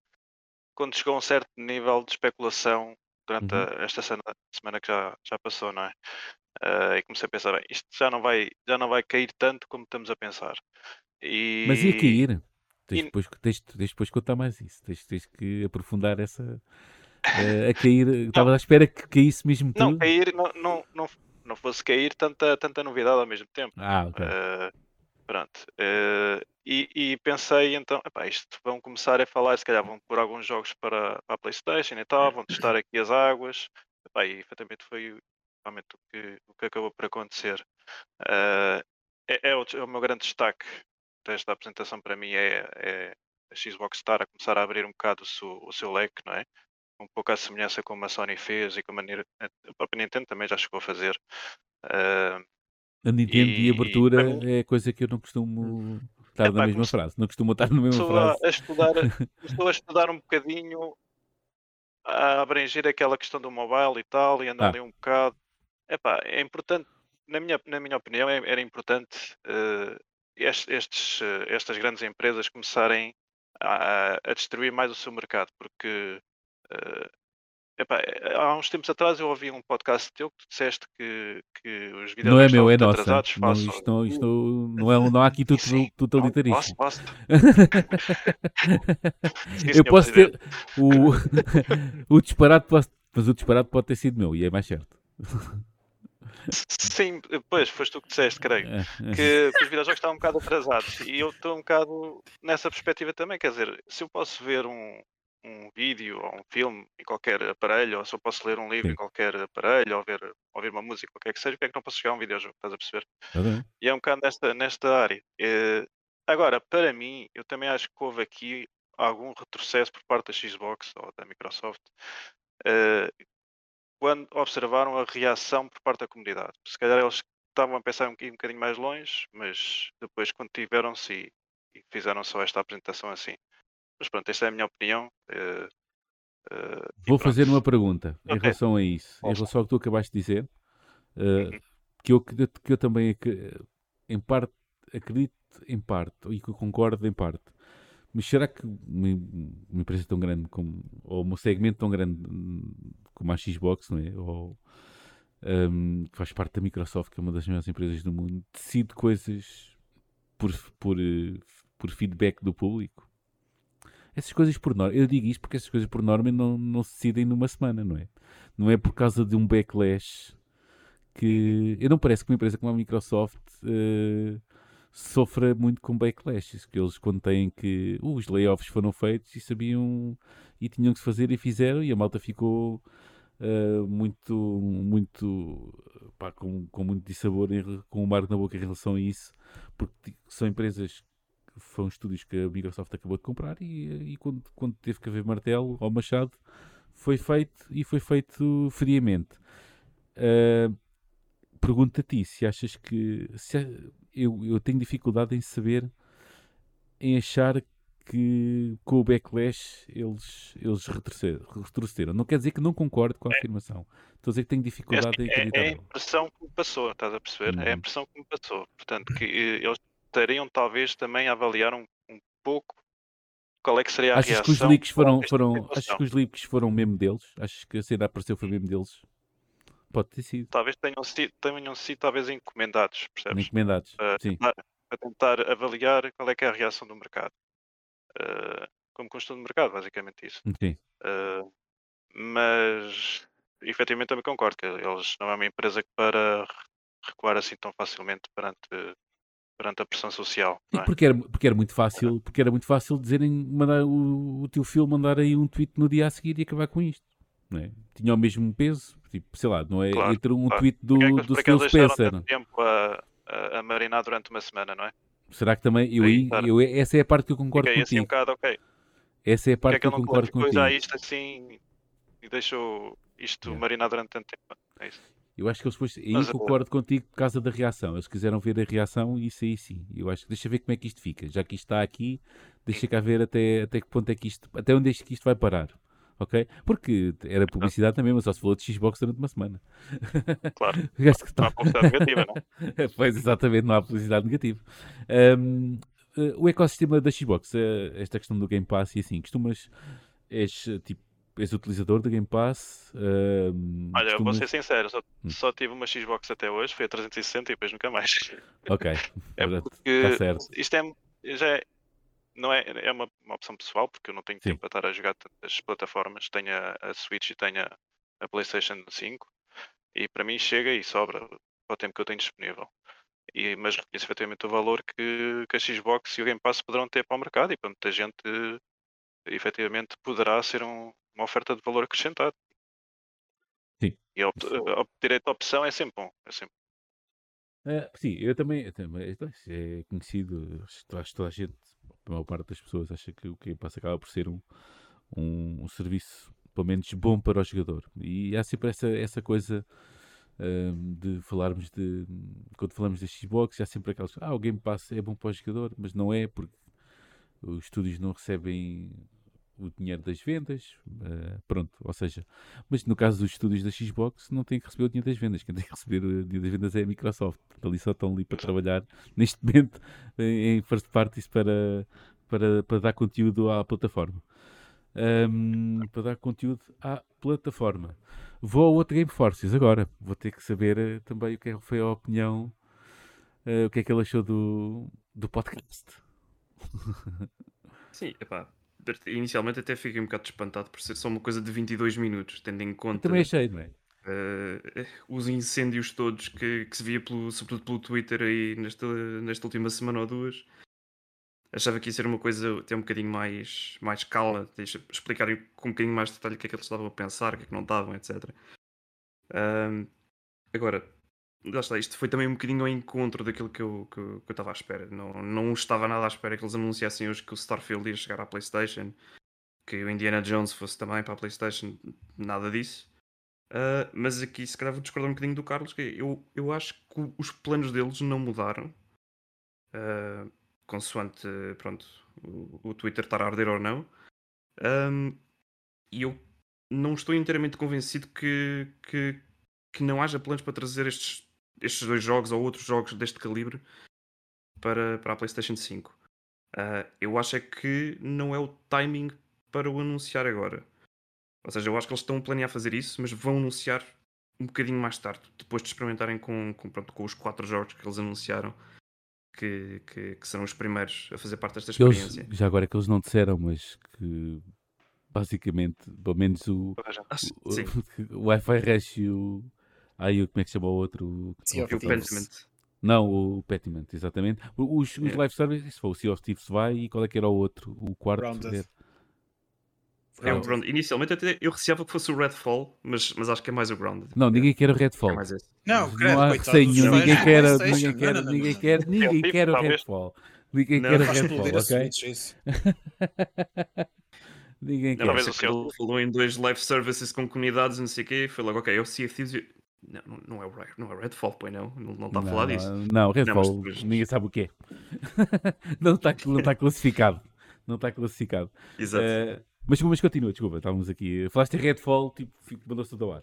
quando chegou a um certo nível de especulação durante Uhum. a- esta semana, semana que já, já passou, não é? Eh, e comecei a pensar, bem, isto já não, vai, já não vai cair tanto como estamos a pensar. E, Mas ia cair. Tens e- depois, tens, tens depois contar mais isso. Tens, tens que aprofundar essa. Eh, a cair. Estava à espera que caísse mesmo Não, tudo. cair, não, não, não, não fosse cair tanta, tanta novidade ao mesmo tempo. Ah, ok. Eh, pronto. Eh, e, e pensei então, epá, isto vão começar a falar, se calhar vão pôr alguns jogos para, para a Playstation e tal, vão testar aqui as águas. Epá, e efetivamente foi realmente o que, o que acabou por acontecer. Eh, é, é o, é o meu grande destaque desta apresentação para mim é, é a Xbox estar a começar a abrir um bocado o seu, o seu leque, não é? Um pouco à semelhança como a Sony fez e como a, a própria Nintendo também já chegou a fazer. Eh, A Nintendo e, e- abertura mim- é coisa que eu não costumo estar Epá, na mesma comece- frase. Não costumo estar na mesma frase. a estudar, começou a estudar um bocadinho a abranger aquela questão do mobile e tal, e andar Ah. ali um bocado. Epá, é importante, na minha, na minha opinião, é- era importante est- estes, eh, estas grandes empresas começarem a, a destruir mais o seu mercado, porque eh, epá, eh, há uns tempos atrás eu ouvi um podcast teu que tu disseste que, que os Não é meu, é nossa. atrasados Não, isto não, isto não, não, é, não há aqui Sim, totalitarismo. Posso, posso. Sim, Eu posso Presidente. ter. O, o disparate, posso, mas o disparate pode ter sido meu e é mais certo. Sim, pois, foste tu que disseste, creio. É, é. que, que os videojogos estão um bocado atrasados e eu estou um bocado nessa perspectiva também, quer dizer, se eu posso ver um, um vídeo ou um filme em qualquer aparelho, ou se eu posso ler um livro Sim. em qualquer aparelho, ou ver, ouvir uma música, qualquer que seja, porque é que não posso jogar um videojogo, estás a perceber? Exatamente. E é um bocado nesta, nesta área. Eh, agora, para mim, eu também acho que houve aqui algum retrocesso por parte da Xbox ou da Microsoft eh, quando observaram a reação por parte da comunidade. Se calhar eles estavam a pensar um bocadinho, um bocadinho mais longe, mas depois quando tiveram-se e, e fizeram só esta apresentação assim. Mas pronto, esta é a minha opinião. eh, eh, e Vou fazer uma pergunta em Ok. relação a isso, em Força. relação ao que tu acabaste de dizer, uh, Uhum. que, eu, que eu também em parte acredito em parte e que eu concordo em parte. Mas será que uma, empresa tão grande como, ou um segmento tão grande como a Xbox, não é? Ou, hum, que faz parte da Microsoft, que é uma das maiores empresas do mundo, decide coisas por, por, eh, por feedback do público? Essas coisas por norma, eu digo isto porque essas coisas por norma não, não se decidem numa semana, não é? Não é por causa de um backlash que. Eu não parece que uma empresa como a Microsoft eh, sofra muito com backlashes, que eles quando têm que. Uh, os layoffs foram feitos e sabiam e tinham que se fazer e fizeram, e a malta ficou eh, muito, muito pá, com, com muito dissabor, com o mar na boca em relação a isso, porque ti- são empresas foram estúdios que a Microsoft acabou de comprar e, e quando, quando teve que haver martelo ou machado foi feito e foi feito friamente. Uh, Pergunto a ti se achas que se eu, eu tenho dificuldade em saber em achar que com o backlash eles, eles retrocederam, retrocederam. Não quer dizer que não concordo com a afirmação. Estou a dizer que tenho dificuldade em É, acreditar. é a impressão que me passou, estás a perceber? É a Uhum. impressão que me passou. Portanto, que eh, eles estariam talvez também a avaliar um, um pouco qual é que seria a Achas reação. que os leaks foram, foram, achas que os leaks foram mesmo deles? Achas que a cena apareceu foi mesmo deles? Pode ter sido. Talvez tenham sido, tenham sido talvez encomendados, percebes? Encomendados. Ah, Sim. tentar- a tentar avaliar qual é que é a reação do mercado. Ah, como custo de mercado, basicamente isso. Sim. Ah, mas efetivamente também concordo que eles não é uma empresa que para recuar assim tão facilmente perante, perante a pressão social. É? porque, era, porque era muito fácil, porque era muito fácil dizerem, mandar o, o teu filho mandar aí um tweet no dia a seguir e acabar com isto. Não é? Tinha o mesmo peso, tipo, sei lá, não é Claro, entre um claro. tweet do, Porque é que- do Phil deixaram Spencer. tempo a, a, a marinar durante uma semana, não é? Será que também eu, Aí, claro. eu- essa é a parte que eu concordo Fiquei assim um contigo. bocado, ok. Essa é a é parte que que eu concordo contigo. já isto assim e deixou isto Yeah. marinar durante tanto tempo? É isso. Eu acho que eles depois, Mas, eh, concordo contigo por causa da reação. Eles quiseram ver a reação e isso aí sim. Eu acho que deixa ver como é que isto fica. Já que isto está aqui, deixa cá ver até, até que ponto é que isto, até onde é que isto vai parar. Ok? Porque era publicidade também, mas só se falou de Xbox durante uma semana. Claro. Acho que Não há publicidade negativa, não é? pois, exatamente, não há publicidade negativa. Ahm, eh, o ecossistema da Xbox, eh, esta questão do Game Pass e assim, costumas, és tipo, és utilizador do Game Pass? Ahm, Olha, eu vou costumas- ser sincero, só, Hum. só tive uma Xbox até hoje, foi a 360 e depois nunca mais. Ok, É portanto, porque está certo. isto é, já é, não é, é uma, uma opção pessoal, porque eu não tenho Sim. tempo para estar a jogar tantas plataformas. Tenho a, a Switch e tenho a, a PlayStation 5 e para mim chega e sobra para o tempo que eu tenho disponível. E, mas reconheço efetivamente o valor que, que a Xbox e o Game Pass poderão ter para o mercado e para muita gente efetivamente poderá ser um- uma oferta de valor acrescentado. Sim. E opt- obter esta opção é sempre bom. É sempre Ah, sim, eu também, eu também isso é conhecido, acho toda a gente, a maior parte das pessoas acha que o Game Pass acaba por ser um, um, um serviço, pelo menos, bom para o jogador. E há sempre essa, essa coisa ahm, de falarmos de, quando falamos da Xbox, há sempre aquelas, ah, o Game Pass é bom para o jogador, mas não é porque os estúdios não recebem o dinheiro das vendas, ah, pronto, ou seja, mas no caso dos estúdios da Xbox, não tem que receber o dinheiro das vendas. Quem tem que receber o dinheiro das vendas é a Microsoft. Portanto, ali só estão ali para trabalhar neste momento em first parties para, para, para dar conteúdo à plataforma. Ahm, para dar conteúdo à plataforma. Vou ao outro Game Forces agora. Vou ter que saber eh, também o que é que foi a opinião, eh, o que é que ele achou do, do podcast. Sim, epá. Inicialmente até fiquei um bocado espantado por ser só uma coisa de 22 minutos, tendo em Eu conta também achei, não é? eh, os incêndios todos que, que se via, pelo, sobretudo pelo Twitter aí nesta, nesta última semana ou duas. Achava que ia ser uma coisa até um bocadinho mais, mais calma, explicarem com um bocadinho mais de detalhe o que é que eles estavam a pensar, o que é que não estavam, etc. Ahm, agora, lá está, isto foi também um bocadinho ao encontro daquilo que eu, que, eu- que eu estava à espera. Não, não estava nada à espera que eles anunciassem hoje que o Starfield ia chegar à PlayStation, que o Indiana Jones fosse também para a PlayStation, nada disso. Ah, mas aqui, se calhar, vou discordar um bocadinho do Carlos, que eu, eu acho que os planos deles não mudaram. Ah, consoante, pronto, o, o Twitter estar a arder ou não. Ahm, e eu não estou inteiramente convencido que, que, que não haja planos para trazer estes, estes dois jogos ou outros jogos deste calibre para, para a PlayStation 5. Ah, eu acho é que não é o timing para o anunciar agora. Ou seja, eu acho que eles estão a planear fazer isso, mas vão anunciar um bocadinho mais tarde, depois de experimentarem com, com, pronto, com os quatro jogos que eles anunciaram, que, que, que serão os primeiros a fazer parte desta Eles, experiência. já agora é que eles não disseram, mas que basicamente, pelo menos o. Ah, o, o Wi-Fi Rush e o. Aí, como é que se chama o outro? Sea of o Thieves. Não, o Petiment, exatamente. Os, os Yeah. live services, se for o Sea of Thieves vai e qual é que era o outro? O quarto? Grounded. é- Grounded. pronto, inicialmente até eu receava que fosse o Redfall, mas, mas acho que é mais o Grounded. Não, ninguém quer o É Redfall. mais esse. Não, não credo, há coitado receio ninguém quer, ninguém Não, quer, não, não, ninguém não. quer, ninguém quer o. Redfall. Ninguém Não, quer o Redfall, ok? Isso. Ninguém Não, quer. Talvez o ele falou em dois live services com comunidades não sei o quê, foi logo, ok, é o Sea of Thieves. Não, não, não é o não é o Redfall, pois não, não, não está a falar não, disso. Não, Redfall, depois- ninguém sabe o que é. não está não tá classificado. Não está classificado. Exato. Eh, mas, mas continua, desculpa, estávamos aqui. Falaste em Redfall, tipo, fico- mandou-se tudo ao ar.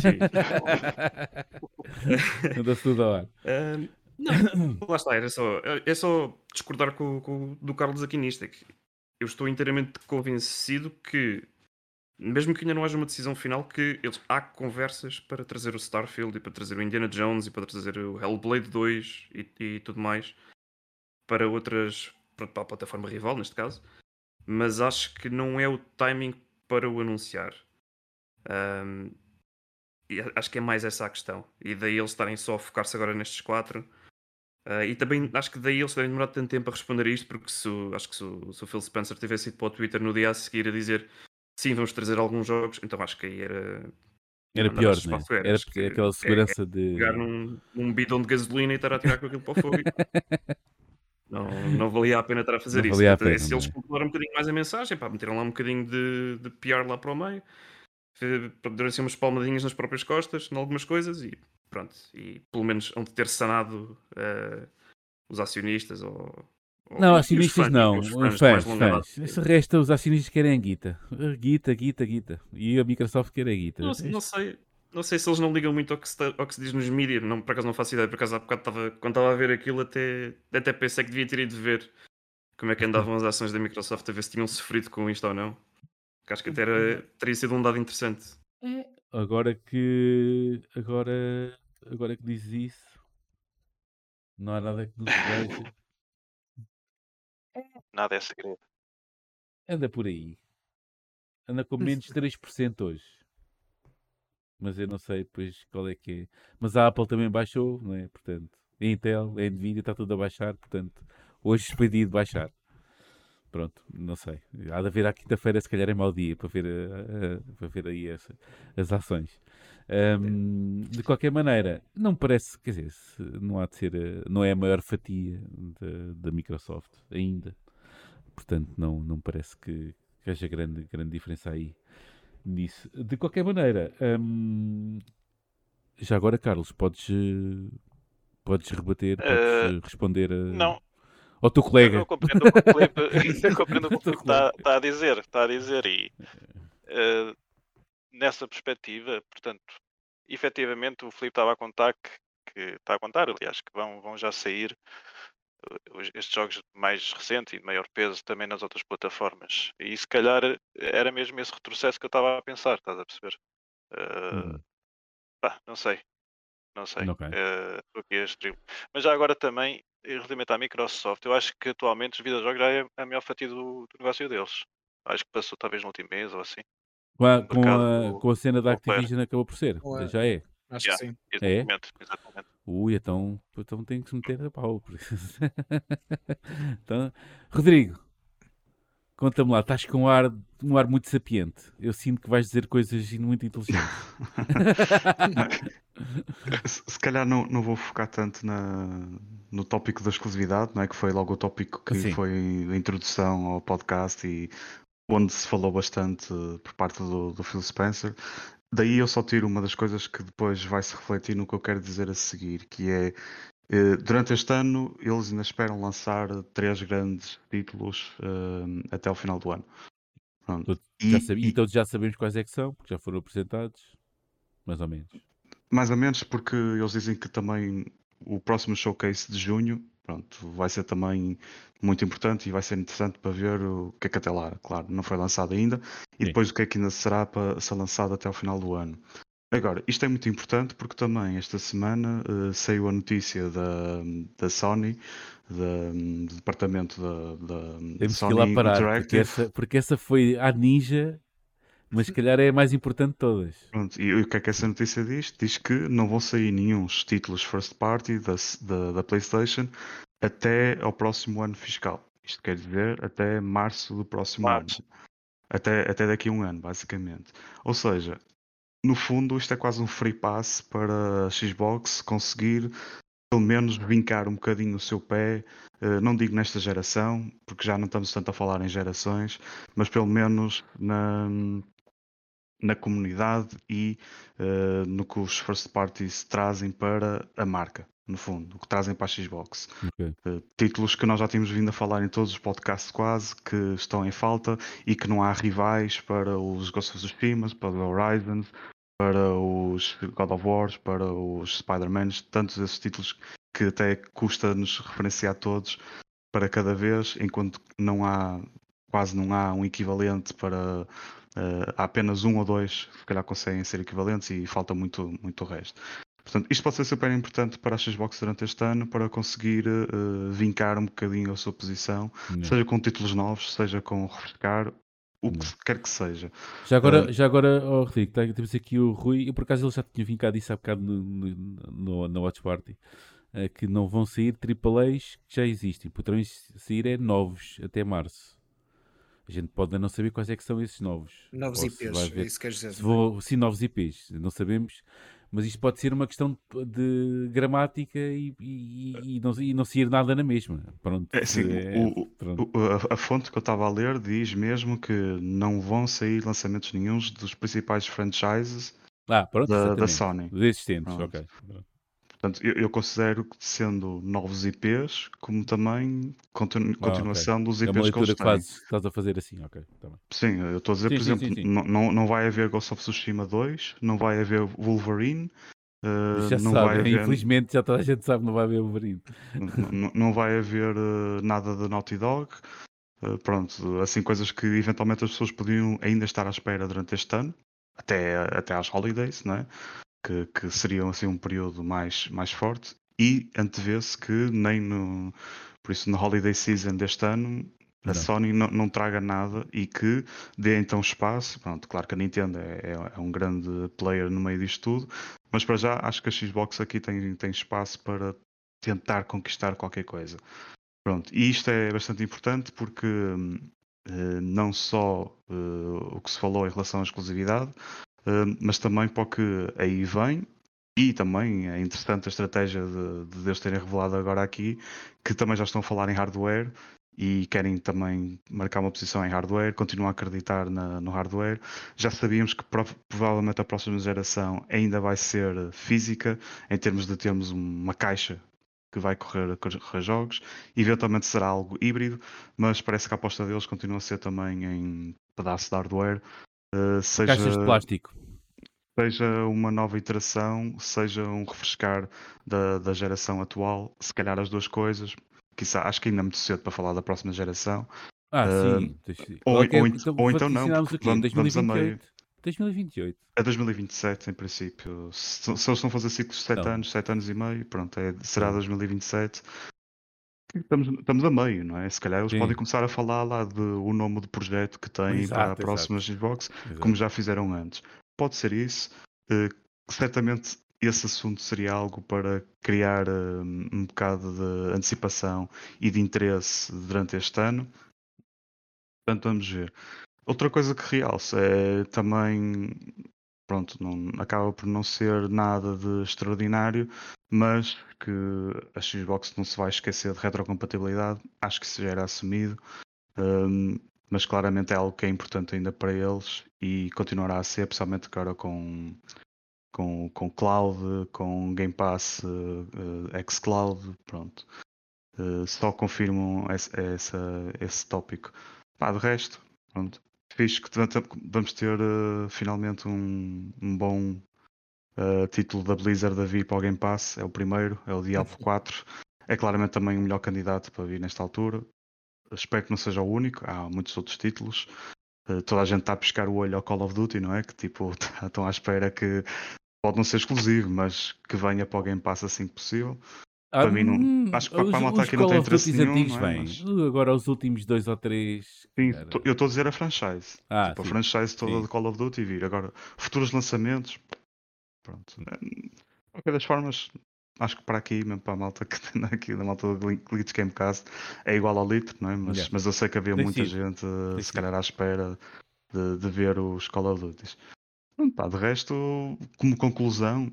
Sim. mandou-se tudo ao ar. Não, lá está, era só, é só discordar com, com do Carlos aqui nisto. Eu estou inteiramente convencido que, mesmo que ainda não haja uma decisão final, que eles, há conversas para trazer o Starfield e para trazer o Indiana Jones e para trazer o Hellblade 2 e, e tudo mais para outras, para a plataforma rival, neste caso. Mas acho que não é o timing para o anunciar. A- acho que é mais essa a questão. E daí eles estarem só a focar-se agora nestes quatro. Ah, e também acho que daí eles terem demorado tanto tempo a responder a isto, porque se, acho que se, se o Phil Spencer tivesse ido para o Twitter no dia a seguir a dizer sim, vamos trazer alguns jogos, então acho que aí era. Era mandar pior, né? espaçoeiras, Era que aquela é- segurança de. pegar num, num bidão de gasolina e estar a tirar com aquilo para o fogo. não, não valia a pena estar a fazer Não isso. valia a Portanto, pena, se eles não é? controlaram um bocadinho mais a mensagem, pá, meteram lá um bocadinho de, de PR lá para o meio, deram assim umas palmadinhas nas próprias costas, em algumas coisas, e pronto. E pelo menos hão de ter sanado eh, os acionistas Ou- Não, acionistas não. os fãs fãs. Esse resto, os acionistas querem guita. Guita, guita, guita. E a Microsoft quer a guita. Não, não sei, não sei se eles não ligam muito ao que se, ta- ao que se diz nos mídias, não, por acaso não faço ideia, por acaso há bocado estava, quando estava a ver aquilo até, até pensei que devia ter ido ver como é que andavam as ações da Microsoft a ver se tinham sofrido com isto ou não. Que acho que até era- teria sido um dado interessante. Agora que. Agora. Agora que dizes isso. Não há nada que nos veja. Nada é segredo. Anda por aí. Anda com menos 3% hoje. Mas eu não sei depois qual é que é. Mas a Apple também baixou, não é? Portanto, a Intel, a Nvidia, está tudo a baixar. Portanto, hoje dia de baixar. Pronto, não sei. Há de haver à quinta-feira, se calhar é mau dia para ver, a- a- para ver aí essa- as ações. Ahm, de qualquer maneira, não me parece, quer dizer, não há de ser, a- não é a maior fatia da Microsoft ainda. Portanto, não, não parece que, que haja grande, grande diferença aí nisso. De qualquer maneira, hum, já agora, Carlos, podes, podes rebater, podes Eh, eh, responder a- Não, ao teu eu colega. não compreendo o que o Felipe, eu compreendo o que o Felipe está, está a dizer. Está a dizer e eh, nessa perspectiva, portanto, efetivamente o Felipe estava a contar que, que está a contar, aliás, que vão, vão já sair estes jogos mais recentes e de maior peso também nas outras plataformas. E se calhar era mesmo esse retrocesso que eu estava a pensar, estás a perceber? Eh, Hum, pá, não sei. Não sei. Ok. eh, o que é este Mas já agora também, eh, relativamente à Microsoft, eu acho que atualmente os videojogos já é a maior fatia do, do negócio deles. Acho que passou talvez no último mês ou assim. com, a, com, a, com a cena da. Activision acabou por ser. Já é. Acho Yeah. que sim. É? Exatamente, exatamente. Ui, então, então tem que se meter a pau. então, Rodrigo, conta-me lá, estás com um ar, um ar muito sapiente. Eu sinto que vais dizer coisas muito inteligentes. Se, calhar não, não vou focar tanto na, no tópico da exclusividade, não é? que foi logo o tópico que Sim. foi a introdução ao podcast e onde se falou bastante por parte do, do Phil Spencer. Daí eu só tiro uma das coisas que depois vai se refletir no que eu quero dizer a seguir, que é eh, durante este ano eles ainda esperam lançar três grandes títulos eh, até ao final do ano. Pronto. Já E- sabe- então já sabemos quais é que são, porque já foram apresentados. Mais ou menos. Mais ou menos porque eles dizem que também o próximo showcase de junho pronto, vai ser também muito importante e vai ser interessante para ver o que é que até lá, claro, não foi lançado ainda e Sim. depois o que é que ainda será para ser lançado até ao final do ano. Agora, isto é muito importante porque também esta semana eh, saiu a notícia da, da Sony, da- do departamento da, da Temos que ir Sony lá parar, porque Interactive. essa, porque essa foi a ninja, mas se calhar é a mais importante de todas. Pronto, e o que é que essa notícia diz? Diz que não vão sair nenhum títulos first party da, da, da PlayStation até ao próximo ano fiscal. Isto quer dizer até março do próximo Março. ano. Até, até daqui a um ano, basicamente. Ou seja, no fundo, isto é quase um free pass para a Xbox conseguir pelo menos vincar um bocadinho o seu pé, eh, não digo nesta geração, porque já não estamos tanto a falar em gerações, mas pelo menos na, na comunidade e eh, no que os first parties trazem para a marca, no fundo, o que trazem para a Xbox. Ok. Eh, títulos que nós já tínhamos vindo a falar em todos os podcasts quase, que estão em falta e que não há rivais para os Ghost of Tsushima, para os Horizons, para os God of Wars, para os Spider-Mans, tantos esses títulos que até custa-nos referenciar todos para cada vez, enquanto não há, quase não há um equivalente para eh, há apenas um ou dois que se calhar conseguem ser equivalentes e falta muito, muito o resto. Portanto, isto pode ser super importante para a Xbox durante este ano para conseguir eh, vincar um bocadinho a sua posição, Yeah. seja com títulos novos, seja com refrescar, o que quer que seja. Já agora, Ah. já agora oh, Rodrigo, tá- temos aqui o Rui, e por acaso ele já tinha vincado isso há bocado no, no, no- na Watch Party, que não vão sair AAAs que já existem, poderão sair é novos até março. A gente pode não saber quais é que são esses novos. Novos Ou se IPs, vai é isso que queres dizer. se vou, sim, novos IPs, não sabemos, mas isto pode ser uma questão de, gramática e, e, e não, e não sair nada na mesma. Pronto, É assim, é- o- pronto. O- A, a fonte que eu estava a ler diz mesmo que não vão sair lançamentos nenhuns dos principais franchises Ah, pronto, da, da. Sony. Dos existentes, Pronto. ok. Portanto, Portanto, eu, eu considero que sendo novos IPs, como também continu- Ah, ok. continuação dos É uma IPs que eles têm. estás a fazer assim, ok. Tá. Sim, eu estou a dizer, Sim, por sim, exemplo, sim. Não, não, não vai haver Ghost of Tsushima 2, não vai haver Wolverine, eh, Já não sabe, vai haver infelizmente já toda a gente sabe que não vai haver Wolverine. N- n- não vai haver eh, nada de Naughty Dog. Eh, pronto, assim, coisas que eventualmente as pessoas podiam ainda estar à espera durante este ano, até, até às holidays, não é? Que, que seriam assim um período mais, mais forte. E antevê-se que nem no. Por isso, no holiday season deste ano, a Não. Sony não, não traga nada e que dê então espaço. Pronto, claro que a Nintendo é, é- é um grande player no meio disto tudo, mas para já acho que a Xbox aqui tem, tem espaço para tentar conquistar qualquer coisa. Pronto, e isto é bastante importante porque hum, eh, não só eh, o que se falou em relação à exclusividade, mas também para o que aí vem. E também é interessante a estratégia de, de Deus terem revelado agora aqui que também já estão a falar em hardware e querem também marcar uma posição em hardware, continuam a acreditar na- no hardware. Já sabíamos que prov- provavelmente a próxima geração ainda vai ser física, em termos de termos uma caixa que vai correr, correr jogos. Eventualmente será algo híbrido, mas parece que a aposta deles continua a ser também em pedaço de hardware. Eh, seja, Caixas de plástico. seja uma nova iteração, seja um refrescar da, da geração atual, se calhar as duas coisas. Quizá, acho que ainda é muito cedo para falar da próxima geração. Ah, Ah, sim. Ou- é é- ou ent- ou então não, porque o quê? vamos- vamos a meio. 2028. 2028. É 2027, em princípio. Se, se eles estão a fazer ciclos de 7 Não. anos, 7 anos e meio, pronto, é, será Sim. 2027. Estamos, estamos a meio, não é? Se calhar eles Sim. podem começar a falar lá de o nome do projeto que têm Exato, para a exato. próxima Xbox, Exato. como já fizeram antes. Pode ser isso. eh, certamente esse assunto seria algo para criar eh, um bocado de antecipação e de interesse durante este ano. Portanto, vamos ver. Outra coisa que realça é também, pronto, não, acaba por não ser nada de extraordinário, mas que a Xbox não se vai esquecer de retrocompatibilidade, acho que isso já era assumido, hum, mas claramente é algo que é importante ainda para eles e continuará a ser, principalmente agora com, com, com Cloud, com Game Pass, eh, xCloud, pronto. Eh, só confirmam esse, essa, esse tópico. Pá, de resto, pronto. Fiz que vamos ter eh, finalmente um, um bom eh, título da Blizzard a vir para o Game Pass. É o primeiro, é o Diablo 4. É claramente também o melhor candidato para vir nesta altura. Espero que não seja o único, há muitos outros títulos. Eh, toda a gente está a pescar o olho ao Call of Duty, não é? Que tipo, estão à espera que pode não ser exclusivo, mas que venha para o Game Pass assim que possível. Para mim não- hum, acho que para- os- para a malta aqui não tem interesse nenhum, antigos é? Mas- Uh, Agora os últimos dois ou três. Sim, eu estou a dizer a franchise. Ah, tipo, a sim. franchise toda Sim. de Call of Duty vir. Agora, futuros lançamentos, pronto. De qualquer das formas, acho que para aqui, mesmo para a malta que tem aqui, da malta do Glitch Gamecast, é igual ao litro, não é? Mas, Yeah. mas eu sei que havia Tem muita sido. gente, eh, Tem se calhar, à espera de, de ver os Call of. Pronto, pá, de resto, como conclusão,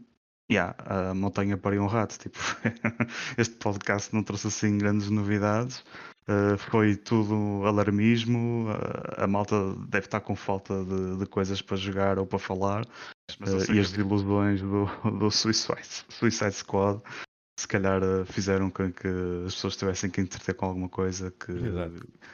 yeah, a montanha pariu um rato. Tipo, este podcast não trouxe assim grandes novidades. Uh, foi tudo alarmismo. uh, a malta deve estar com falta de, de coisas para jogar ou para falar. Uh, e as desilusões do, do Suicide, Suicide Squad se calhar uh, fizeram com que as pessoas tivessem que entreter com alguma coisa que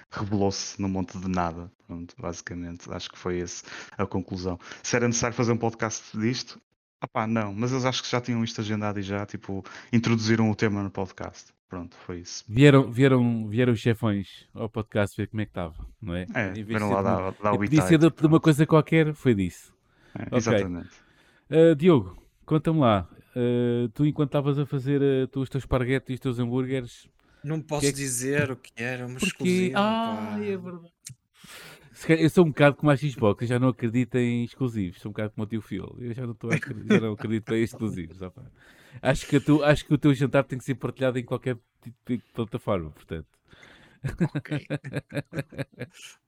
revelou-se num monte de nada. Pronto, basicamente, acho que foi esse a conclusão. Se era necessário fazer um podcast disto, ah pá, não, mas eles acho que já tinham isto agendado e já, tipo, introduziram o tema no podcast. Pronto, foi isso. Vieram, vieram, vieram os chefões ao podcast ver como é que estava, não é? É, viram ser lá dar, dar o Podia ser de, uma coisa qualquer, foi disso. É, Ok. Exatamente. Uh, Diogo, conta-me lá. uh, tu, enquanto estavas a fazer uh, tu, os teus esparguetes e os teus hambúrgueres, Não posso Que é que- dizer o que era, mas porque. exclusivo. Ah, pá. é verdade. Eu sou um bocado como a Xbox, eu já não acredito em exclusivos, sou um bocado como o tio Phil, eu já não, estou a acreditar, já não acredito em exclusivos. Acho, que tu, acho que o teu jantar tem que ser partilhado em qualquer tipo de plataforma, portanto. Ok.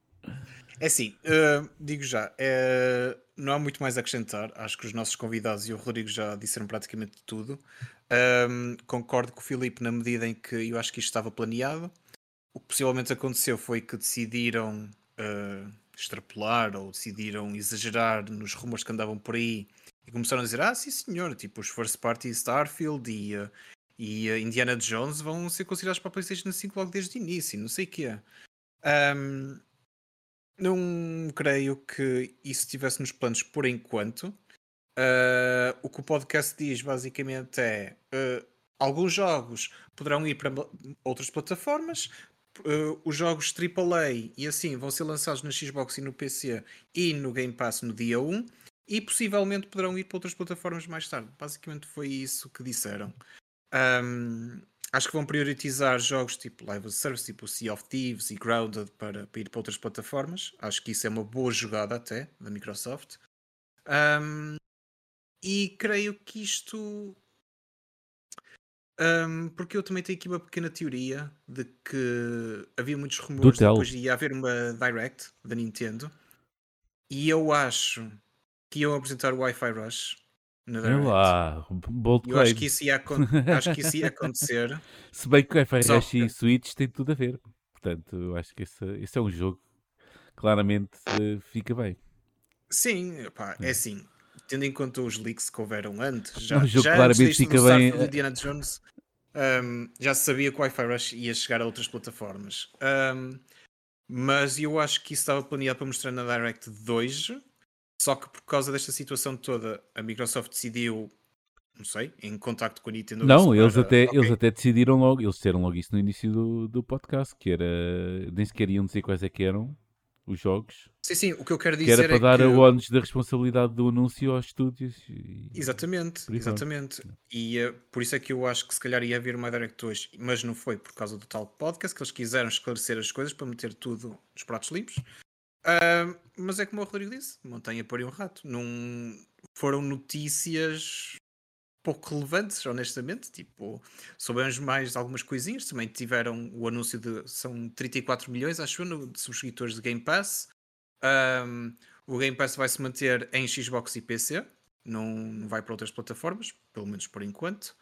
É assim, eh, digo já, eh, não há muito mais a acrescentar. Acho que os nossos convidados e o Rodrigo já disseram praticamente tudo. Ahm, concordo com o Filipe na medida em que eu acho que isto estava planeado. O que possivelmente aconteceu foi que decidiram eh, extrapolar ou decidiram exagerar nos rumores que andavam por aí E começaram a dizer: ah, sim senhor, tipo, os first party Starfield e, uh, e uh, Indiana Jones vão ser considerados para a PlayStation 5 logo desde o início, não sei o quê. Um, não creio que isso estivesse nos planos por enquanto. Uh, o que o podcast diz basicamente é: uh, alguns jogos poderão ir para outras plataformas, uh, os jogos AAA e assim vão ser lançados na Xbox e no PC e no Game Pass no dia 1 e possivelmente poderão ir para outras plataformas mais tarde. Basicamente foi isso que disseram. Um, acho que vão priorizar jogos tipo Live Service, tipo Sea of Thieves e Grounded para, para, ir para outras plataformas. Acho que isso é uma boa jogada até da Microsoft. Um, e creio que isto. Um, porque eu também tenho aqui uma pequena teoria de que havia muitos rumores de depois ia haver uma Direct da Nintendo. E eu acho que iam apresentar o Wi-Fi Rush. Lá, bold eu acho que, isso ia, acho que isso ia acontecer. Se bem que o Wi-Fi Rush e Switch têm tudo a ver. Portanto, eu acho que esse, esse é um jogo claramente uh, fica bem. Sim, pá, é, é assim. Tendo em conta os leaks que houveram antes, já, é um jogo já claramente fica bem. Do Indiana Jones, um, já se sabia que o Wi-Fi Rush ia chegar a outras plataformas. Um, mas eu acho que isso estava planeado para mostrar na Direct 2 só que por causa desta situação toda, a Microsoft decidiu, não sei, em contacto com a Nintendo. Não, eles até, okay. eles até decidiram logo, eles disseram logo isso no início do, do podcast, que era, nem sequer iam dizer quais é que eram os jogos. Sim, sim, o que eu quero dizer que era para é dar que... o ónus da responsabilidade do anúncio aos estúdios. E... Exatamente, exatamente. E uh, por isso é que eu acho que se calhar ia haver uma Direct hoje, mas não foi por causa do tal podcast, que eles quiseram esclarecer as coisas para meter tudo nos pratos limpos. Mas é como o Rodrigo disse: montanha pariu um rato. Não foram notícias pouco relevantes, honestamente. Tipo, soubemos mais algumas coisinhas. Também tiveram o anúncio de são 34 milhões, acho eu, de subscritores de Game Pass. Um, o Game Pass vai se manter em Xbox e PC, não, vai para outras plataformas, pelo menos por enquanto.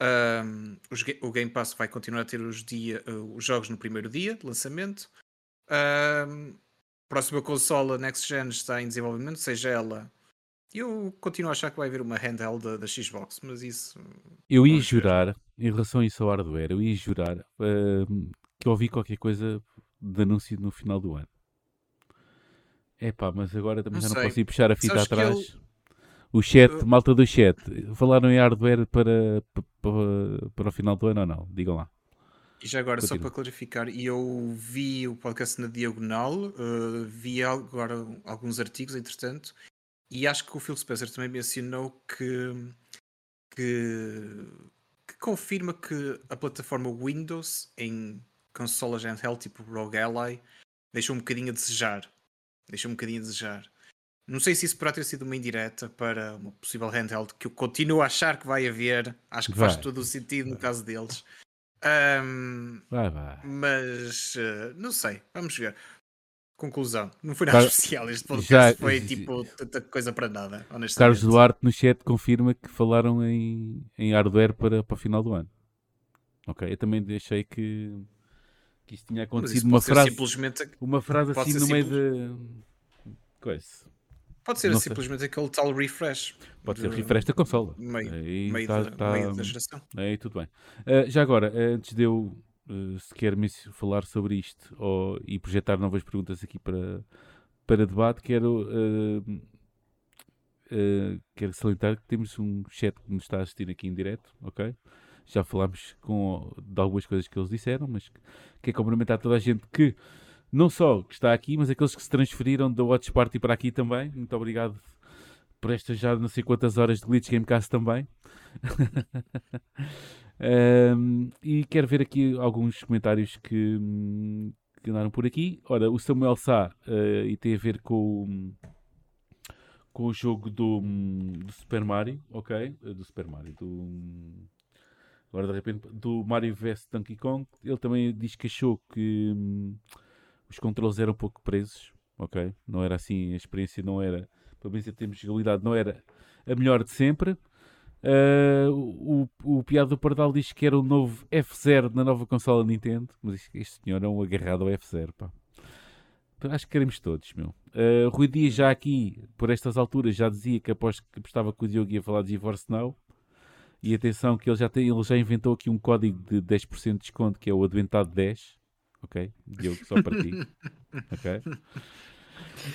Um, os, o Game Pass vai continuar a ter os, dia, uh, os jogos no primeiro dia de lançamento. Um, próxima consola Next Gen está em desenvolvimento, seja ela. Eu continuo a achar que vai haver uma handheld da, da Xbox, mas isso. Eu ia jurar, em relação a isso ao hardware, eu ia jurar uh, que ouvi qualquer coisa de anúncio no final do ano. É pá, mas agora também não já sei. não posso ir puxar a fita Sabes atrás. O chat, malta do chat, falaram em hardware para, para, para o final do ano ou não? Digam lá. E já agora, Continua. só para clarificar, eu vi o podcast na Diagonal, uh, vi agora alguns artigos, entretanto, e acho que o Phil Spencer também mencionou que, que, que confirma que a plataforma Windows em consolas handheld tipo Rogue Ally deixou um bocadinho a desejar. Deixou um bocadinho a desejar. Não sei se isso poderá ter sido uma indireta para uma possível handheld que eu continuo a achar que vai haver. Acho que vai. faz todo o sentido no caso deles. Um, vai, vai. Mas uh, não sei, vamos ver. Conclusão, não foi nada Car... especial. Este podcast já, foi tipo tanta coisa para nada, honestamente. Carlos Duarte no chat confirma que falaram em, em hardware para, para o final do ano. Ok, eu também deixei que, que isto tinha acontecido uma frase, simplesmente... uma frase assim no meio de coisa. Pode ser simplesmente sei. aquele tal refresh. Pode ser refresh da consola. Meio, aí meio, tá, da, tá, meio da geração. Aí tudo bem. Uh, já agora, antes de eu uh, sequer me falar sobre isto ou, e projetar novas perguntas aqui para, para debate, quero, uh, quero salientar que temos um chat que nos está a assistir aqui em direto, ok? Já falámos com, de algumas coisas que eles disseram, mas quero cumprimentar toda a gente que não só que está aqui, mas aqueles que se transferiram da Watch Party para aqui também. Muito obrigado por estas já não sei quantas horas de Glitch Gamecast também. um, e quero ver aqui alguns comentários que, que andaram por aqui. Ora, o Samuel Sá, uh, e tem a ver com, com o jogo do, do Super Mario, ok? Uh, do Super Mario, do. Agora de repente, do Mario vs Donkey Kong, ele também diz que achou que os controles eram um pouco presos, ok? Não era assim, a experiência não era, pelo menos em termos de jogabilidade, não era a melhor de sempre. Uh, o, o Piado do Pardal diz que era o novo F0 na nova consola Nintendo, mas este senhor é um agarrado ao F0, pá. Acho que queremos todos, meu. Uh, Rui Dias já aqui, por estas alturas, já dizia que aposto que apostava que o Diogo ia falar de GeForce Now. E atenção que ele já, tem, ele já inventou aqui um código de 10% de desconto que é o Adventado 10. Ok? Diogo, só para ti. Ok?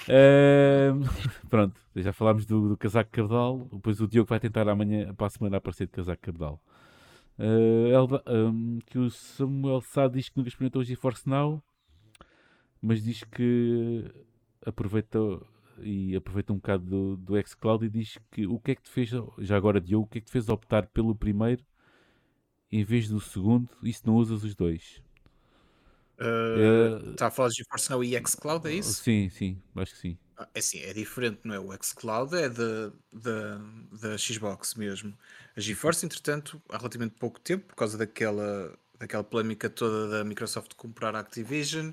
Uh, pronto, já falámos do, do casaco Cardal. Depois o Diogo vai tentar amanhã, para a semana, aparecer de casaco Cardal. Uh, Elda, um, que o Samuel Sá diz que nunca experimentou o GeForce Now, mas diz que aproveita e aproveita um bocado do, do xCloud e diz que o que é que te fez, já agora Diogo, o que é que te fez optar pelo primeiro em vez do segundo e se não usas os dois? Uh, Está a falar de GeForce Now e xCloud, é isso? Sim, sim, acho que sim. Ah, é assim, é diferente, não é? O xCloud é da, da, da Xbox mesmo. A GeForce, entretanto, há relativamente pouco tempo, por causa daquela, daquela polémica toda da Microsoft comprar a Activision,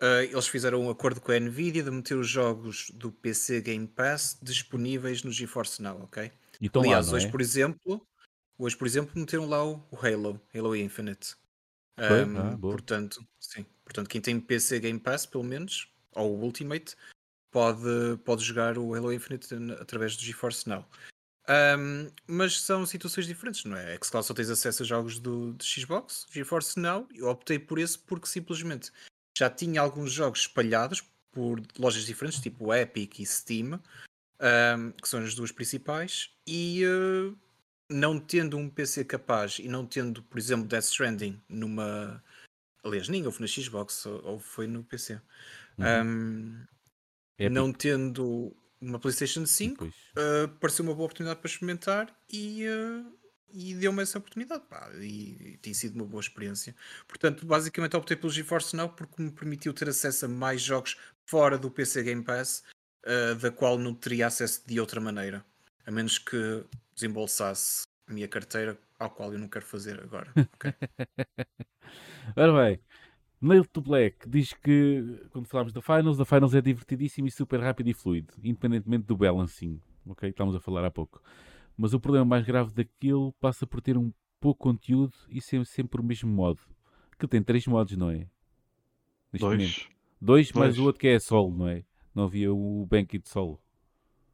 uh, eles fizeram um acordo com a Nvidia de meter os jogos do PC Game Pass disponíveis no GeForce Now, ok? Então Aliás, lá, hoje, é? por exemplo, hoje, por exemplo, meteram lá o Halo, Halo Infinite. Foi? Um, Ah, portanto, sim. Portanto, quem tem PC Game Pass, pelo menos, ou o Ultimate, pode, pode jogar o Halo Infinite através do GeForce Now. Um, mas são situações diferentes, não é? xCloud só tens acesso a jogos do, de Xbox, GeForce Now, eu optei por esse porque simplesmente já tinha alguns jogos espalhados por lojas diferentes, tipo Epic e Steam, um, que são as duas principais, e uh, não tendo um PC capaz e não tendo, por exemplo, Death Stranding numa. Aliás, nem houve na Xbox, ou foi no PC. Uhum. Um, Epic, não tendo uma PlayStation 5, depois. uh, pareceu uma boa oportunidade para experimentar e, uh, e deu-me essa oportunidade. pá, e, e tem sido uma boa experiência. Portanto, basicamente optei pelo GeForce Now porque me permitiu ter acesso a mais jogos fora do PC Game Pass, uh, da qual não teria acesso de outra maneira. A menos que desembolsasse a minha carteira, ao qual eu não quero fazer agora. ok? Ora bem, Nail to Black diz que quando falámos da Finals, a Finals é divertidíssimo e super rápido e fluido, independentemente do balancing, ok? Estamos a falar há pouco. Mas o problema mais grave daquilo passa por ter um pouco conteúdo e ser sempre o mesmo modo. Que tem três modos, não é? Neste momento. Dois? Dois, mais Dois. o outro que é solo, não é? Não havia o Banquet solo.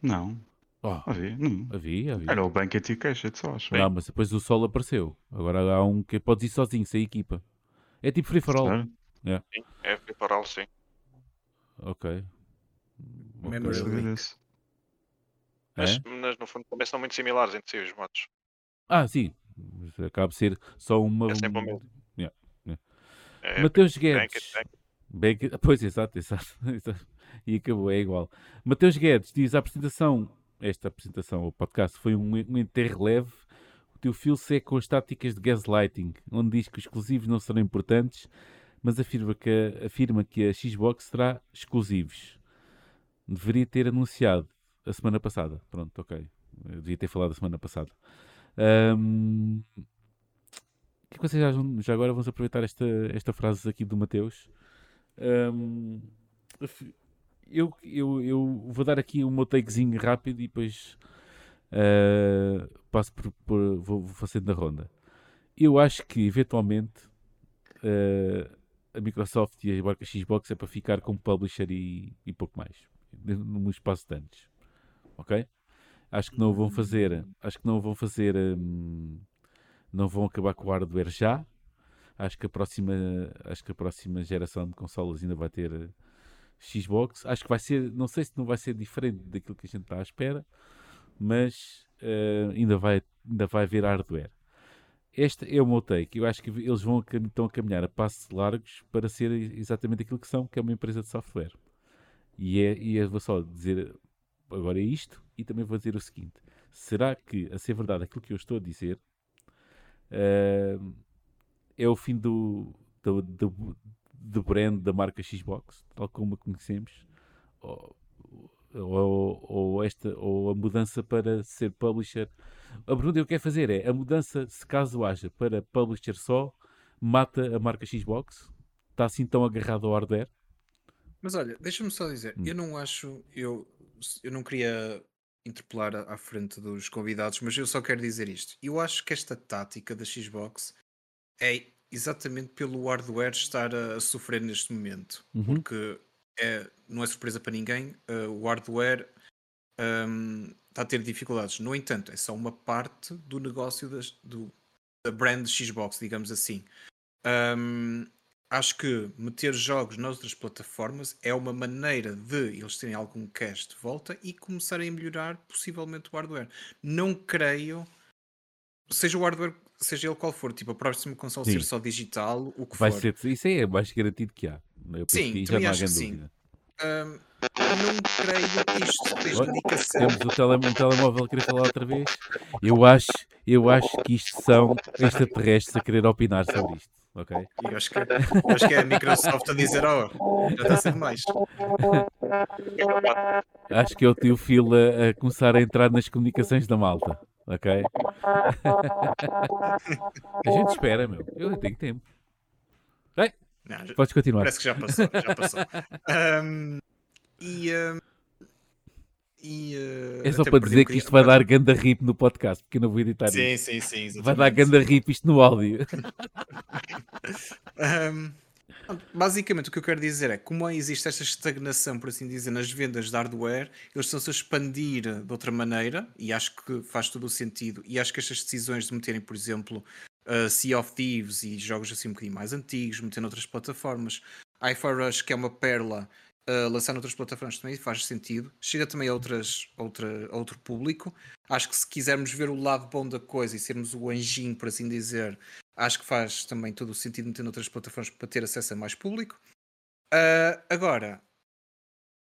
Não, Oh, havia. Não. havia, havia. Era o Banquet e Cachet só, acho. Não, mas depois o solo apareceu. Agora há um que podes ir sozinho, sem equipa. É tipo free for all. Sério? Sim, é temporal, sim. Ok. Ok. Memory Não sabia Link. desse. Mas, É? mas no fundo também são muito similares entre si os modos. Ah, sim. Mas Acaba de ser só uma. É sempre o mesmo. Yeah. É, Mateus Guedes. Banquet- Pois, exato, exato, exato. E acabou, é igual. Mateus Guedes diz: a apresentação, esta apresentação, o podcast, foi um, um enterro leve. O teu fio seco com as táticas de gaslighting, onde diz que os exclusivos não serão importantes, mas afirma que, a- afirma que a Xbox será exclusivos. Deveria ter anunciado a semana passada. Pronto, ok. Eu devia ter falado a semana passada. Ahm, o que é que vocês acham? Já agora vamos aproveitar esta, esta frase aqui do Mateus. Af- eu, eu, eu vou dar aqui o meu takezinho rápido e depois ah, passo por, por- vou, vou fazendo a ronda. Eu acho que eventualmente ah, a Microsoft e a marca Xbox é para ficar como publisher e, e pouco mais num espaço de anos. Ok? Acho que não vão fazer, acho que não vão fazer, hum, não vão acabar com o hardware já. Acho que a próxima, acho que a próxima geração de consolas ainda vai ter Xbox. Acho que vai ser, não sei se não vai ser diferente daquilo que a gente está à espera, mas eh, ainda vai, ainda vai haver hardware. Este é o meu take. Eu acho que eles vão estão a caminhar a passos largos para ser exatamente aquilo que são, que é uma empresa de software. E, é, e eu vou só dizer agora é isto e também vou dizer o seguinte: será que, a ser verdade, aquilo que eu estou a dizer eh, é o fim do, do, do, do brand da marca Xbox, tal como a conhecemos? Ou, ou, ou esta, ou a mudança para ser publisher? A pergunta que eu quero fazer é: a mudança, se caso haja para publisher só, mata a marca Xbox? Está assim tão agarrado ao hardware? Mas olha, deixa-me só dizer, Hum. eu não acho, eu, eu não queria interpelar à frente dos convidados, mas eu só quero dizer isto. Eu acho que esta tática da Xbox é exatamente pelo hardware estar a, a sofrer neste momento. Uhum. Porque é, não é surpresa para ninguém, uh, o hardware um, está a ter dificuldades. No entanto, é só uma parte do negócio das, do, da brand Xbox, digamos assim. Um, acho que meter jogos nas outras plataformas é uma maneira de eles terem algum cash de volta e começarem a melhorar possivelmente o hardware. Não creio, seja o hardware, seja ele qual for, tipo a próxima console Sim. ser só digital, o que Vai for. ser, isso aí é mais garantido que há. Eu Sim, que já não há grande sim. dúvida. Não creio que isto seja indicação. Temos o um telemóvel a querer falar outra vez. Eu acho, eu acho que isto são extraterrestres a querer opinar sobre isto. Ok? Eu acho que, eu acho que é a Microsoft a dizer, oh, já está a ser demais. Acho que é o tio Phil a, a começar a entrar nas comunicações da malta. Ok? a gente espera, meu. Eu tenho tempo. Não, já- Podes continuar. Parece que já passou, já passou. Ahm, e, ahm, e, ah, É só para um dizer que isto vai dar ganda rip no podcast, porque eu não vou editar Sim, isto. sim, sim. Vai dar ganda rip isto no áudio. Ahm, basicamente, o que eu quero dizer é que, como existe esta estagnação, por assim dizer, nas vendas de hardware, eles estão-se a expandir de outra maneira e acho que faz todo o sentido. E acho que estas decisões de meterem, por exemplo, uh, Sea of Thieves e jogos assim um bocadinho mais antigos, meter noutras plataformas, Hi-Fi Rush, que é uma perla, uh, lançar noutras plataformas também faz sentido. Chega também a, outras, outra, a outro público. Acho que se quisermos ver o lado bom da coisa e sermos o anjinho, por assim dizer, acho que faz também todo o sentido meter noutras plataformas para ter acesso a mais público. Ah, agora,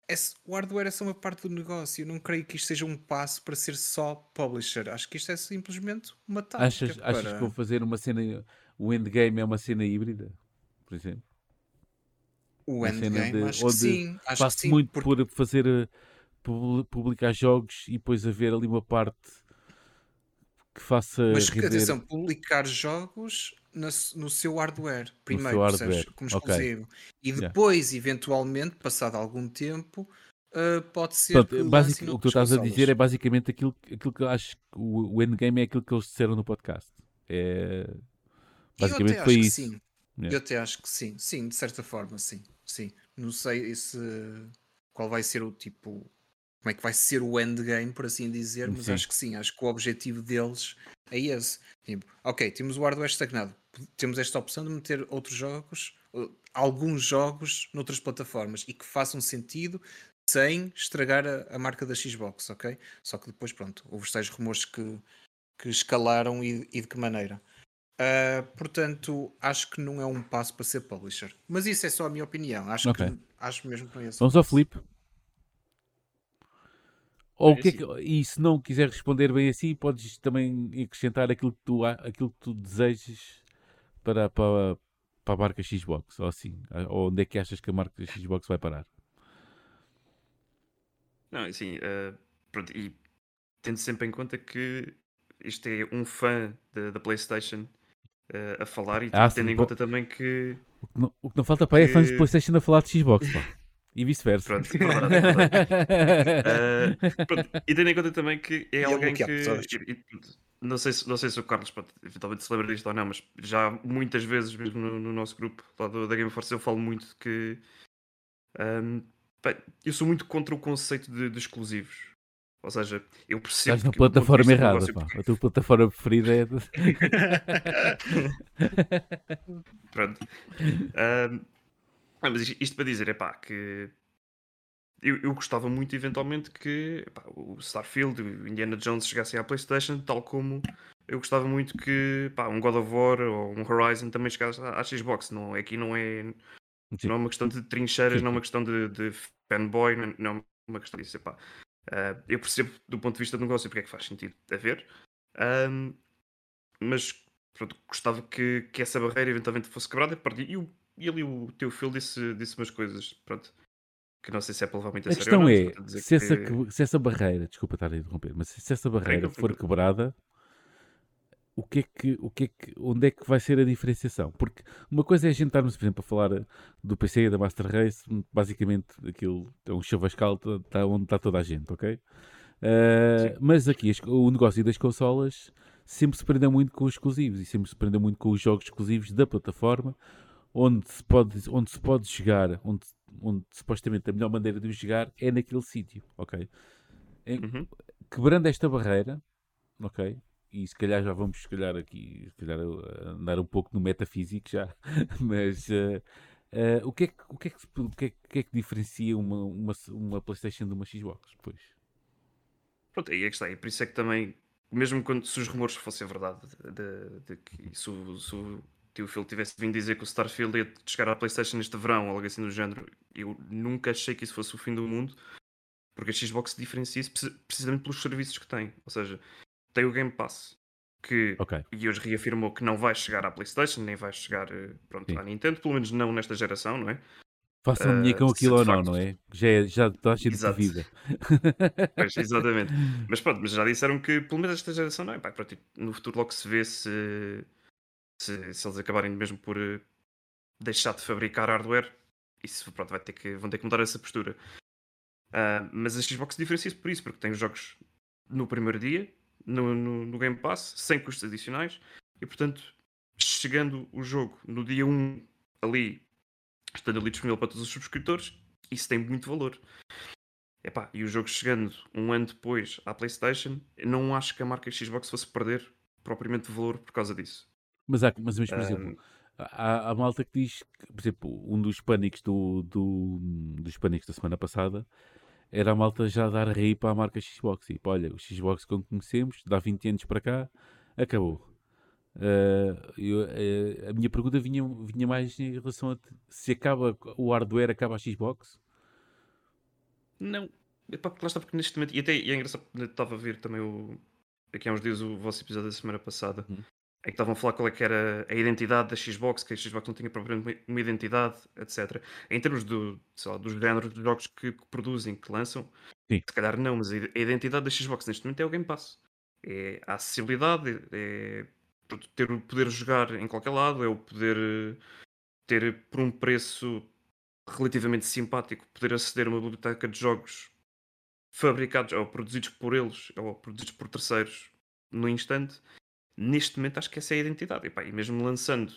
esse- o hardware é só uma parte do negócio. Eu não creio que isto seja um passo para ser só publisher. Acho que isto é simplesmente uma tática Achas, achas para... que vou fazer uma cena. O endgame é uma cena híbrida, por exemplo? O endgame. de- Acho que sim. Acho Faço que sim. muito porque- por fazer. eh, pu- publicar jogos e depois haver ali uma parte que faça Mas render. atenção, publicar jogos na no seu hardware primeiro, seu percebes? hardware, como ok. exclusivo. E Yeah. depois, eventualmente, passado algum tempo, ah, pode ser que basic- o que tu estás a dizer é basicamente aquilo, aquilo que eu acho que o, o endgame é aquilo que eles disseram no podcast. É, basicamente eu até foi acho que isso. sim. Yeah. Eu até acho que sim. Sim, de certa forma, sim. Sim. Não sei se qual vai ser o tipo. Como é que vai ser o endgame, por assim dizer, mas Sim. acho que sim. Acho que o objetivo deles é esse. Tipo, ok, temos o hardware estagnado. Temos esta opção de meter outros jogos, alguns jogos noutras plataformas e que façam sentido sem estragar a, a marca da Xbox, ok? Só que depois, pronto, houve os tais rumores que, que escalaram e, e de que maneira. Uh, portanto, acho que não é um passo para ser publisher. Mas isso é só a minha opinião. Acho, Ok. que, acho mesmo que não é o Vamos ao. Felipe. Ou o É que é que, e se não quiser responder bem assim, podes também acrescentar aquilo que tu, aquilo que tu desejas para, para, para a marca Xbox, ou assim. Ou onde é que achas que a marca Xbox vai parar? Não, assim, eh, pronto, e tendo sempre em conta que isto é um fã da, da PlayStation eh, a falar e Ah, tendo sim, em pô. conta também que. O que não, o que não falta para aí é fãs de Que- PlayStation a falar de Xbox, pá. E vice-versa. Pronto, verdade, Eh, pronto, e tendo em conta também que é E alguém que. bloquear pessoas. e- e- não, sei se, não sei se o Carlos pronto, eventualmente se lembra disto ou não, mas já muitas vezes, mesmo no, no nosso grupo lá do, da Game Force, eu falo muito que. ahm, pá, eu sou muito contra o conceito de, de exclusivos. Ou seja, eu percebo. Estás na plataforma errada, negócio, pá. A tua plataforma preferida é. Pronto. Ahm, ah, mas isto, para dizer, é pá, que eu, eu gostava muito eventualmente que epá, o Starfield, o Indiana Jones chegassem à PlayStation, tal como eu gostava muito que pá, um God of War ou um Horizon também chegasse à, à Xbox. Não, aqui não é, Sim. não é uma questão de trincheiras, Sim, não é uma questão de, de fanboy, não, não é uma questão disso. Epá. Ah, eu percebo do ponto de vista do negócio porque é que faz sentido haver, Ahm, mas pronto, gostava que, que essa barreira eventualmente fosse quebrada. pronto, E, o- e ali o teu Phil disse, disse umas coisas, pronto, que não sei se é para levar muito a, A sério questão ou não, é, a se essa, que- que- se essa barreira, desculpa estar a interromper, mas se essa barreira for quebrada, o que é que, o que é que, onde é que vai ser a diferenciação? Porque uma coisa é a gente estarmos, por exemplo, a falar do PC da Master Race, basicamente aquilo é um chavascal tá- tá onde está toda a gente, ok? Uh, mas aqui as- o negócio das consolas sempre se prendeu muito com os exclusivos e sempre se prendeu muito com os jogos exclusivos da plataforma onde se pode, onde se pode jogar, onde, onde supostamente a melhor maneira de o jogar é naquele sítio, ok? Uhum. quebrando esta barreira, ok? E se calhar já vamos, se calhar aqui, se calhar uh, andar um pouco no metafísico já, mas uh, uh, o, que é que, o, que é é, é que diferencia uma, uma, uma PlayStation de uma Xbox? Pois. Pronto, aí é que está. E por isso é que também, mesmo quando se os rumores fossem verdade, de, de que se se o tio Phil tivesse vindo dizer que o Starfield ia chegar à PlayStation este verão algo assim do género, eu nunca achei que isso fosse o fim do mundo, porque a Xbox diferencia-se preci- precisamente pelos serviços que tem. Ou seja, tem o Game Pass, que Ok. e hoje reafirmou que não vai chegar à PlayStation, nem vai chegar eh, pronto, Sim. à Nintendo, pelo menos não nesta geração, não é? Façam Uh, dinheiro com aquilo ou não, não é? Já, é- já está cheio de vida. Pois, exatamente. Mas pronto, mas já disseram que pelo menos esta geração não é. Pá, pronto, no futuro logo se vê se, se, se eles acabarem mesmo por eh, deixar de fabricar hardware. Isso pronto, vai ter que, vão ter que mudar essa postura. Ah, mas a Xbox diferencia-se por isso, porque tem os jogos no primeiro dia, no, no, no Game Pass, sem custos adicionais, e portanto, chegando o jogo no dia 1 ali, estando ali disponível para todos os subscritores, isso tem muito valor. Epá, e o jogo chegando um ano depois à PlayStation, não acho que a marca Xbox fosse perder propriamente valor por causa disso. Mas, há, mas, mas, por Ah, exemplo, há, há malta que diz que, por exemplo, um dos pânicos do, do, dos pânicos da semana passada era a malta já dar rei para a marca Xbox. Tipo, olha, o Xbox como conhecemos, dá 20 anos para cá, acabou. Ah, eu, eh, a minha pergunta vinha, vinha mais em relação a se acaba o hardware, acaba a Xbox. Não, epá, lá está, porque neste momento, e até e é engraçado, estava a ver também o, aqui há uns dias o vosso episódio da semana passada, Uhum. Em que estavam a falar qual é que era a identidade da Xbox, que a Xbox não tinha propriamente uma- identidade, etc. Em termos do, lá, dos géneros de jogos que, que produzem, que lançam, Sim. se calhar não, mas a ide- a identidade da Xbox neste momento é o Game Pass. É a acessibilidade, é ter o poder jogar em qualquer lado, é o poder ter por um preço relativamente simpático, poder aceder a uma biblioteca de jogos fabricados ou produzidos por eles ou produzidos por terceiros no instante. Neste momento acho que essa é a identidade. E, pá, e mesmo lançando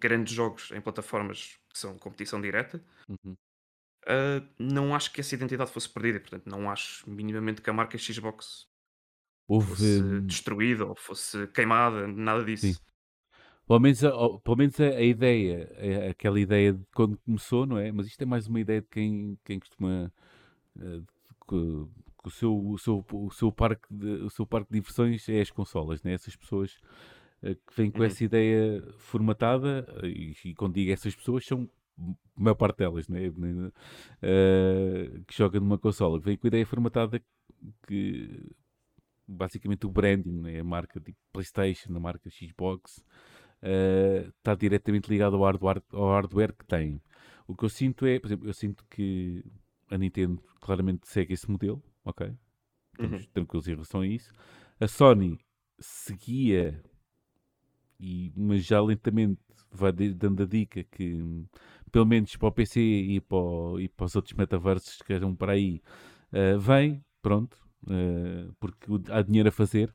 grandes jogos em plataformas que são competição direta, Uhum. ah, não acho que essa identidade fosse perdida. Portanto, não acho minimamente que a marca Xbox Houve, fosse hum, destruída ou fosse queimada, nada disso. Sim. Pelo menos, a, pelo menos a, a ideia, aquela ideia de quando começou, não é? Mas isto é mais uma ideia de quem, quem costuma. eh, que, o, seu, o, seu, o, seu parque de, o seu parque de diversões é as consolas, né? Essas pessoas eh, que vêm com Uhum. essa ideia formatada, eh, e, e quando digo essas pessoas, são a maior parte delas, né? Eh, que joga numa consola, que vem com a ideia formatada que basicamente o branding, né? a marca tipo PlayStation, a marca Xbox, eh, está diretamente ligado ao hardware, ao hardware que tem. O que eu sinto é, por exemplo, eu sinto que a Nintendo claramente segue esse modelo, ok? Estamos Uhum. tranquilos em relação a isso. A Sony seguia, e, mas já lentamente vai dando a dica que, pelo menos para o PC e para, o- e para os outros metaversos que eram para aí, eh, vem, pronto, eh, porque há dinheiro a fazer.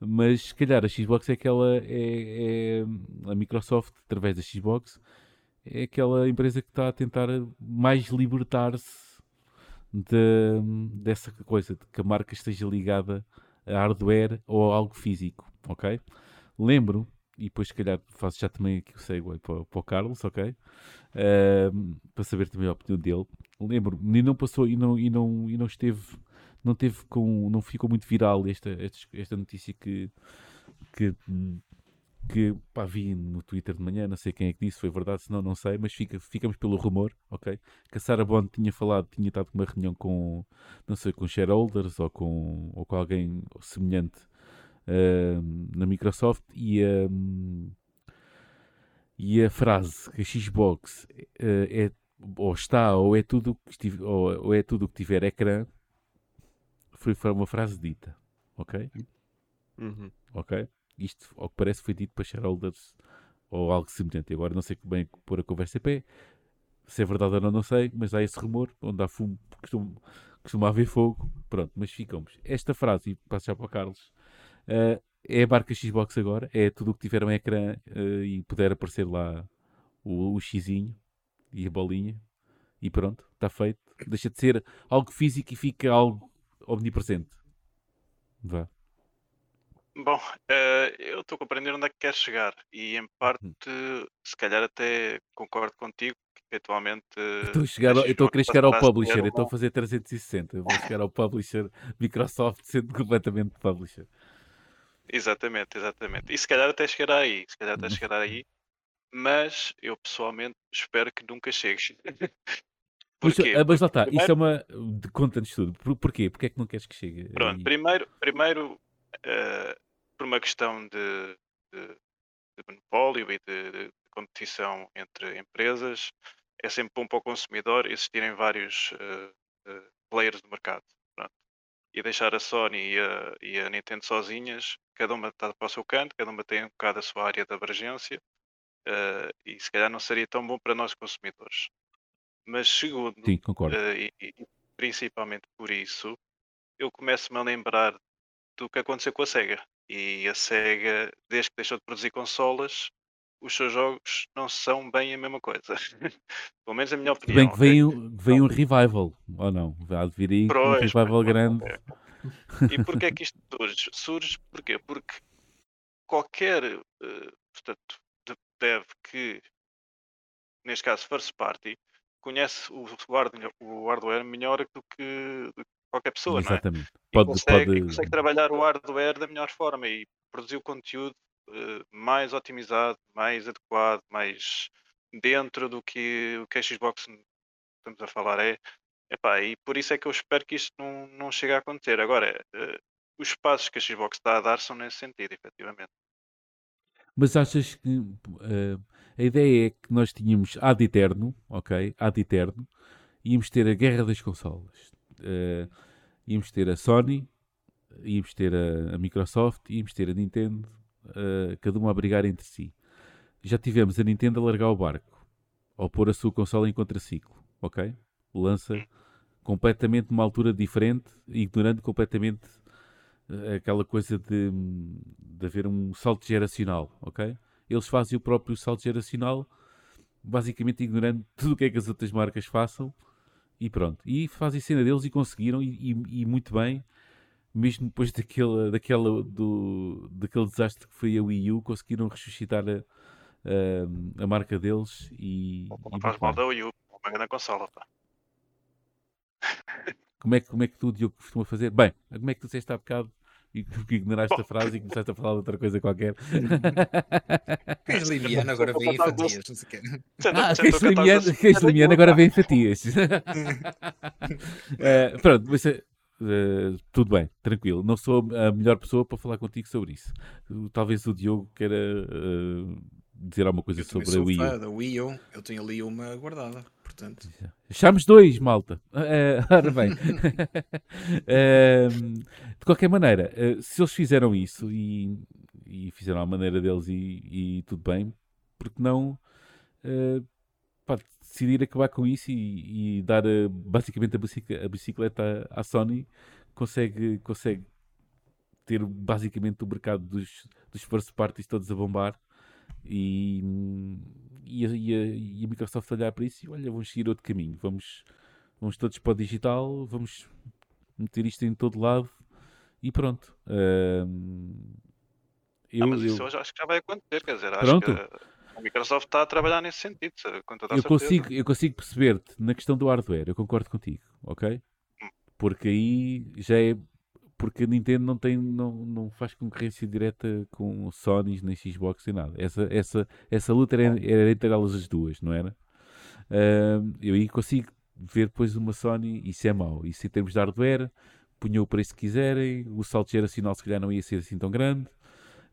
Mas se calhar a Xbox é aquela, é, é a Microsoft, através da Xbox, é aquela empresa que está a tentar mais libertar-se de- dessa coisa, de que a marca esteja ligada a hardware ou a algo físico, ok? Lembro, e depois se calhar faço já também aqui o segue para, para o Carlos, ok? Ahm, para saber também a opinião dele. Lembro, e não passou e não, e não, e não esteve, não teve com, não ficou muito viral esta, esta, esta notícia que, que, que pá, vi no Twitter de manhã, não sei quem é que disse, foi verdade, se não, não sei, mas fica, ficamos pelo rumor, ok? Que a Sarah Bond tinha falado, tinha estado com uma reunião com, não sei, com shareholders ou com, ou com alguém semelhante ahm, na Microsoft e, ahm, e a frase que a Xbox eh, é ou está ou é tudo que estive, ou, ou é tudo o que tiver ecrã foi foi uma frase dita, ok? Uhum. ok? Isto, ao que parece, foi dito para shareholders ou algo semelhante. Agora não sei bem pôr a conversa em pé. Se é verdade ou não, não sei, mas há esse rumor, onde há fumo, costuma, costuma haver fogo. Pronto, mas ficamos. Esta frase, e passo já para o Carlos, eh, é a marca Xbox agora, é tudo o que tiver um ecrã eh, e puder aparecer lá o, o xizinho e a bolinha, e pronto, está feito. Deixa de ser algo físico e fica algo omnipresente. Vá. Bom, eh, eu estou a compreender onde é que queres chegar e em parte, Uhum. se calhar até concordo contigo que eventualmente Estou a, chegar, ao- estes eu estou a querer jogos chegar ao a ser publisher, eu estou a um- fazer 360. Eu vou chegar ao publisher Microsoft sendo completamente publisher. Exatamente, exatamente. E se calhar até chegará aí, se calhar até Uhum. chegará aí, mas eu pessoalmente espero que nunca chegues. Mas, Porquê? ah, mas lá está, isso é uma. de- Conta-nos tudo. Por, porquê? Porquê é que não queres que chegue? Pronto, aí? primeiro, primeiro eh, por uma questão de, de- de monopólio e de, de competição entre empresas, é sempre bom para o consumidor existirem vários eh, eh, players do mercado. Pronto. E deixar a Sony e a, e a Nintendo sozinhas, cada uma está para o seu canto, cada uma tem um bocado a sua área de abrangência, eh, e se calhar não seria tão bom para nós consumidores. Mas segundo, Sim, concordo. e, e principalmente por isso, eu começo-me a lembrar do que aconteceu com a SEGA. E a SEGA, desde que deixou de produzir consolas, os seus jogos não são bem a mesma coisa. Pelo menos a minha opinião. bem que ok? vem, um- um revival, ou não? Há de vir aí um revival grande. E porquê é que isto surge? Surge porquê? Porque qualquer eh, portanto, de- dev que, neste caso first party, conhece o hardware, o hardware melhor do que, do que qualquer pessoa, não é? Exatamente. e Pode, consegue, e pode... consegue trabalhar o hardware da melhor forma e produzir o conteúdo eh, mais otimizado, mais adequado, mais dentro do que o que a Xbox estamos a falar é. Epá, e por isso é que eu espero que isto não, não chegue a acontecer. Agora, eh, os passos que a Xbox está a dar são nesse sentido, efetivamente. Mas achas que eh, a ideia é que nós tínhamos ad eterno, ok? Ad eterno, íamos ter a guerra das consolas. Eh, íamos ter a Sony, íamos ter a, a Microsoft, íamos ter a Nintendo, eh, cada uma a brigar entre si. Já tivemos a Nintendo a largar o barco, ao pôr a sua consola em contraciclo, ok? Lança completamente numa altura diferente, ignorando completamente eh, aquela coisa de, de haver um salto geracional, ok? Eles fazem o próprio salto geracional, basicamente ignorando tudo o que é que as outras marcas façam e pronto. E fazem cena deles e conseguiram, e, e- e muito bem, mesmo depois daquele, daquela, do, daquele desastre que foi a Wii U, conseguiram ressuscitar a, a, a marca deles e, Não faz mal da Wii U, uma grande consola. Pá. Como é, que- como é que tu, Diogo, costuma fazer? Bem, como é que tu disseste há bocado e que ignoraste a frase e começaste a falar de outra coisa qualquer? Queijo liviano agora vem em fatias, não sei o quê. Ah, queijo limiano, limiano agora vem em fatias. Eh, pronto, mas, eh, tudo bem, tranquilo. Não sou a melhor pessoa para falar contigo sobre isso. Uh, Talvez o Diogo queira eh, dizer alguma coisa sobre a Wii U. da Wii U. Eu tenho ali uma guardada, portanto. Chamos dois, malta. Eh, ora bem. Ehm, de qualquer maneira, eh, se eles fizeram isso e, e fizeram à maneira deles e, e tudo bem, porque não eh, pá, decidir acabar com isso e, e dar basicamente a bicicleta, a bicicleta à, à Sony consegue, consegue ter basicamente o mercado dos, dos first parties todos a bombar e, e, a, e a- e a Microsoft olhar para isso e olha, vamos seguir outro caminho, vamos, vamos todos para o digital, vamos meter isto em todo lado e pronto. Ahm, eu, Ah, mas isso eu- já- acho que já vai acontecer, quer dizer, acho Pronto. que a Microsoft está a trabalhar nesse sentido, com toda a eu certeza. consigo, eu consigo perceber-te na questão do hardware, eu concordo contigo, ok? Porque aí já é. Porque a Nintendo não, tem, não, não faz concorrência direta com Sony, nem Xbox, nem nada. Essa, essa, essa luta era, era entre elas as duas, não era? Ahm, eu aí consigo ver depois uma Sony, isso é mau. Isso em termos de hardware, punham o preço que quiserem, o salto geracional se calhar não ia ser assim tão grande.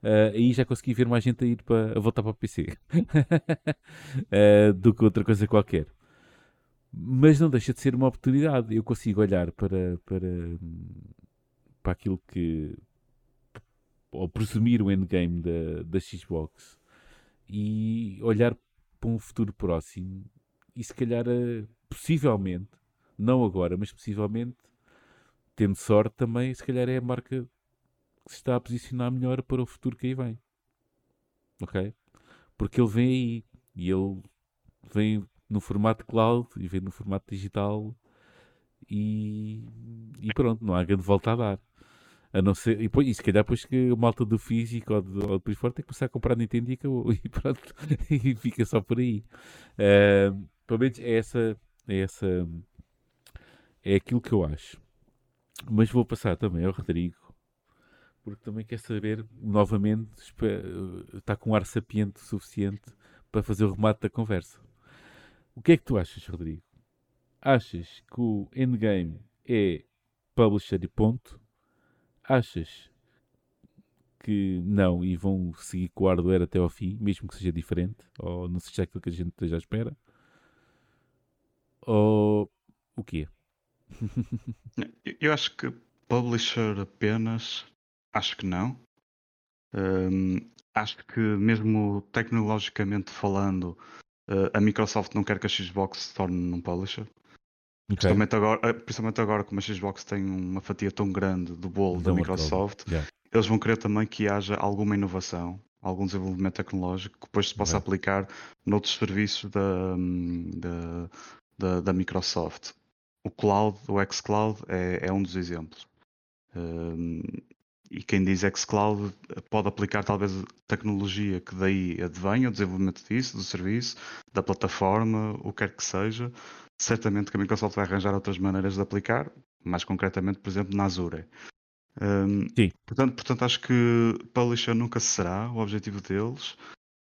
Ah, aí já consegui ver mais gente a ir para a voltar para o PC Ah, do que outra coisa qualquer. Mas não deixa de ser uma oportunidade. Eu consigo olhar para, para, para aquilo que. ou presumir o endgame da, da Xbox e olhar para um futuro próximo e se calhar, eh, possivelmente, não agora, mas possivelmente, tendo sorte também, se calhar é a marca que se está a posicionar melhor para o futuro que aí vem. Ok? Porque ele vem aí e ele vem no formato cloud e vem no formato digital e, e pronto, não há grande volta a dar. A não ser, e, depois, e se calhar depois que a malta do físico ou, de, ou depois fora tem que começar a comprar Nintendo e, acabou, e pronto, e fica só por aí. Uh, pelo menos é essa, é essa, é aquilo que eu acho. Mas vou passar também ao Rodrigo, porque também quer saber, novamente, está com um ar sapiente suficiente para fazer o remate da conversa. O que é que tu achas, Rodrigo? Achas que o endgame é publisher e ponto? Achas que não e vão seguir com o hardware até ao fim, mesmo que seja diferente, ou não seja aquilo que a gente esteja à espera? Ou o quê? Eu acho que publisher apenas, acho que não. Um, acho que mesmo tecnologicamente falando, uh, a Microsoft não quer que a Xbox se torne um publisher. Okay. Principalmente, agora, eh, principalmente agora, como a Xbox tem uma fatia tão grande do bolo da Microsoft, yeah. eles vão querer também que haja alguma inovação, algum desenvolvimento tecnológico que depois se possa okay. aplicar noutros serviços da, hum, da, da, da, Microsoft. O cloud, o xCloud, é, é um dos exemplos. Um, e quem diz xCloud pode aplicar talvez tecnologia que daí advenha, o desenvolvimento disso, do serviço, da plataforma, o que quer que seja, certamente que a Microsoft vai arranjar outras maneiras de aplicar, mais concretamente, por exemplo, na Azure. Um, Sim. Portanto, portanto, acho que Publisher nunca será o objetivo deles.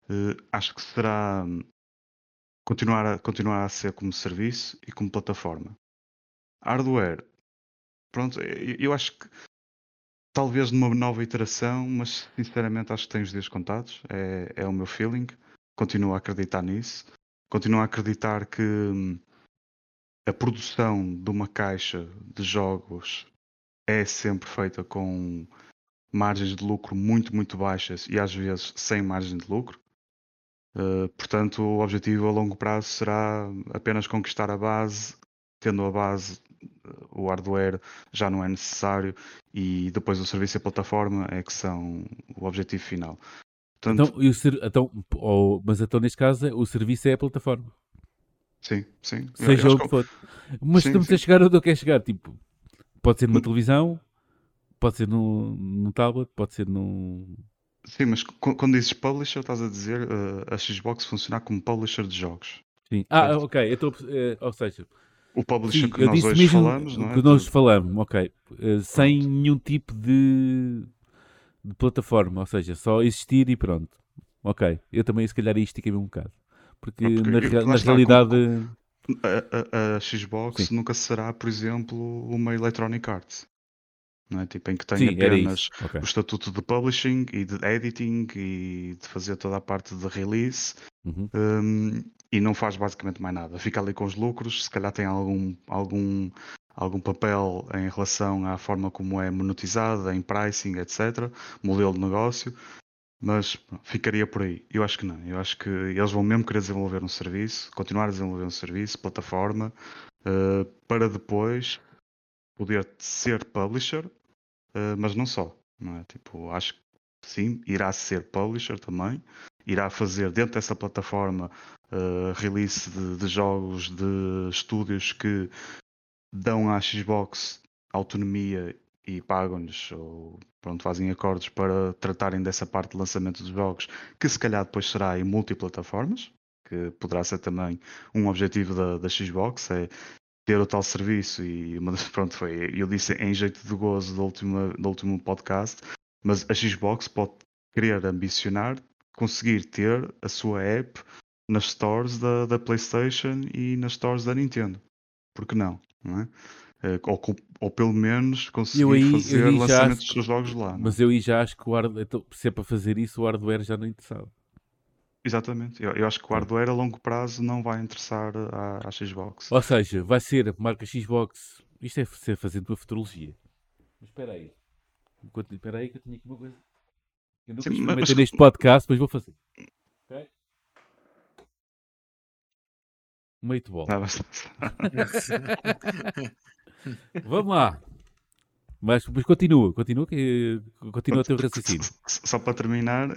Uh, acho que será continuar a, continuar a ser como serviço e como plataforma. Hardware, pronto, eu, acho que talvez numa nova iteração, mas sinceramente acho que tem os dias contados. É, é o meu feeling. Continuo a acreditar nisso. Continuo a acreditar que hum, a produção de uma caixa de jogos é sempre feita com margens de lucro muito, muito baixas e às vezes sem margem de lucro. Uh, portanto, o objetivo a longo prazo será apenas conquistar a base, tendo a base, o hardware já não é necessário e depois o serviço e a plataforma é que são o objetivo final. Portanto, então, então, mas então neste caso o serviço é a plataforma. Sim, sim. Seja o que for. Mas sim, estamos sim. a chegar onde eu quero chegar. Tipo, pode ser numa hum. televisão, pode ser num, num tablet, pode ser num. Sim, mas quando dizes publisher, estás a dizer uh, a Xbox funcionar como publisher de jogos. Sim. Ah, ok. Tô, uh, ou seja, o publisher sim, que nós hoje falamos, não é? Que nós falamos, ok. Uh, sem nenhum tipo de, de plataforma, ou seja, só existir e pronto. Ok. Eu também, se calhar, estiquei-me um bocado. Porque, porque na, na realidade. A, a, a, Xbox Sim. nunca será, por exemplo, uma Electronic Arts. É? Tipo, em que tem Sim, apenas okay. o estatuto de publishing e de editing e de fazer toda a parte de release uhum. um, e não faz basicamente mais nada. Fica ali com os lucros, se calhar tem algum, algum, algum papel em relação à forma como é monetizada, em pricing, etc. Modelo de negócio, mas ficaria por aí. Eu acho que não. Eu acho que eles vão mesmo querer desenvolver um serviço, continuar a desenvolver um serviço, plataforma, uh, para depois poder ser publisher, uh, mas não só. Não é? Tipo, acho que sim, irá ser publisher também, irá fazer dentro dessa plataforma uh, release de, de, jogos de estúdios que dão à Xbox autonomia e pagam-lhes ou pronto, fazem acordos para tratarem dessa parte de lançamento dos jogos, que se calhar depois será em multiplataformas, que poderá ser também um objetivo da, da Xbox, é ter o tal serviço e pronto, foi, eu disse em jeito de gozo do último, do último podcast, mas a Xbox pode querer ambicionar conseguir ter a sua app nas stores da, da PlayStation e nas stores da Nintendo. Por que não? não é? Eh, ou, ou pelo menos conseguir aí, fazer lançamentos dos jogos lá. É? Mas eu aí já acho que o hardware, então, se é para fazer isso, o hardware já não interessava. Exatamente, eu, eu, acho que o hardware a longo prazo não vai interessar à, à Xbox. Ou seja, vai ser a marca Xbox. Isto é ser fazendo uma futurologia. Mas espera aí. Espera aí que eu tinha aqui uma coisa. Eu não Sim, mas, mas... neste podcast, mas vou fazer. Ok? Meio bola. Ah, Vamos lá. Mas, mas continua, continua, que, continua o teu raciocínio. Só para terminar, uh,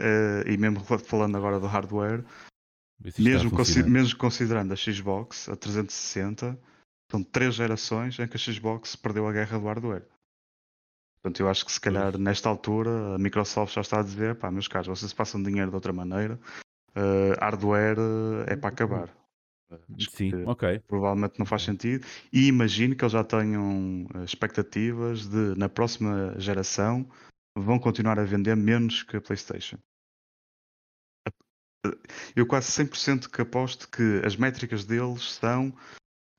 e mesmo falando agora do hardware, a Mesmo, consi- mesmo considerando a Xbox, a 360, são três gerações em que a Xbox perdeu a guerra do hardware. Portanto, eu acho que se calhar nesta altura a Microsoft já está a dizer, pá, meus caros, vocês passam dinheiro de outra maneira, eh, hardware eh, é para acabar. Acho Sim, que ok. provavelmente não faz sentido. E imagino que eles já tenham eh, expectativas de, na próxima geração, vão continuar a vender menos que a PlayStation. Eu quase 100% que aposto que as métricas deles são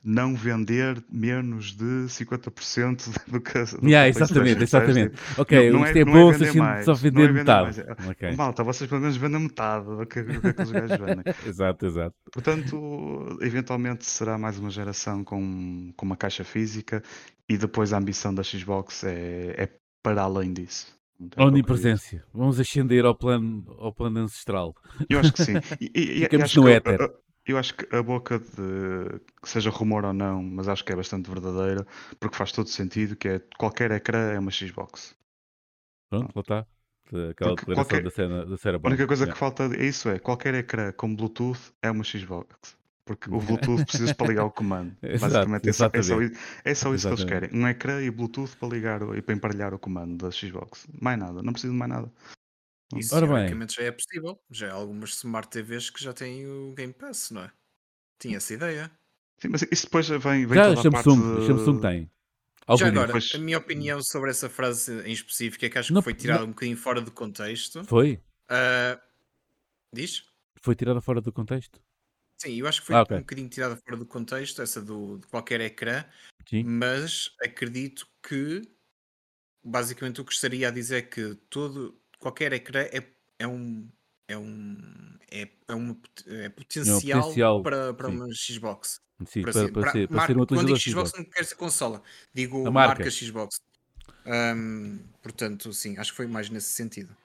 não vender menos de 50% do que do que Yeah, PlayStation, exatamente, exatamente. Tipo, Ok, não- não isto é- é, é bom se a gente só é vender metade. mais. Ok, Malta, vocês pelo menos vendem metade do que, do que aqueles gajos vendem. exato, exato. Portanto, eventualmente será mais uma geração com, com uma caixa física e depois a ambição da Xbox é, é para além disso. Onipresença. Vamos ascender ao plano, ao plano ancestral. Eu acho que sim. E, e- Ficamos no que éter. Eu acho que a boca de que seja rumor ou não, mas acho que é bastante verdadeira, porque faz todo sentido que é qualquer ecrã é uma Xbox. Pronto, lá está. Aquela Porque declaração qualquer- da cena, da A única coisa Yeah. que falta é isso, é qualquer ecrã com Bluetooth é uma Xbox. Porque o Bluetooth precisas para ligar o comando. Exato, Basicamente é só, é só, exatamente. isso- é só isso que eles Exatamente. querem. Um ecrã e Bluetooth para ligar e para emparelhar o comando da Xbox. Mais nada, não preciso de mais nada. Isso Ora bem. teoricamente já é possível. Já há algumas Smart TVs que já têm o Game Pass, não é? Tinha essa ideia. Sim, mas isso depois vem, vem Já a toda a parte Samsung, a de- Samsung tem. Algum já agora, depois- a minha opinião sobre essa frase em específico é que acho Não- que foi tirada um bocadinho fora de contexto. Foi? Ah, diz? Foi tirada fora do contexto? Sim, eu acho que foi Ah, ok. um bocadinho tirada fora do contexto, essa do, de qualquer ecrã, Sim. mas acredito que basicamente o que estaria a dizer é que todo, qualquer ecrã é, é um é um é, é, uma, é potencial, potencial, para, para sim. uma Xbox. Sim, para, para, ser, para ser, para marca- ser um quando utilizador digo Xbox Xbox. não quer ser consola, digo A marca. marca. Xbox. Ahm, portanto, sim, acho que foi mais nesse sentido.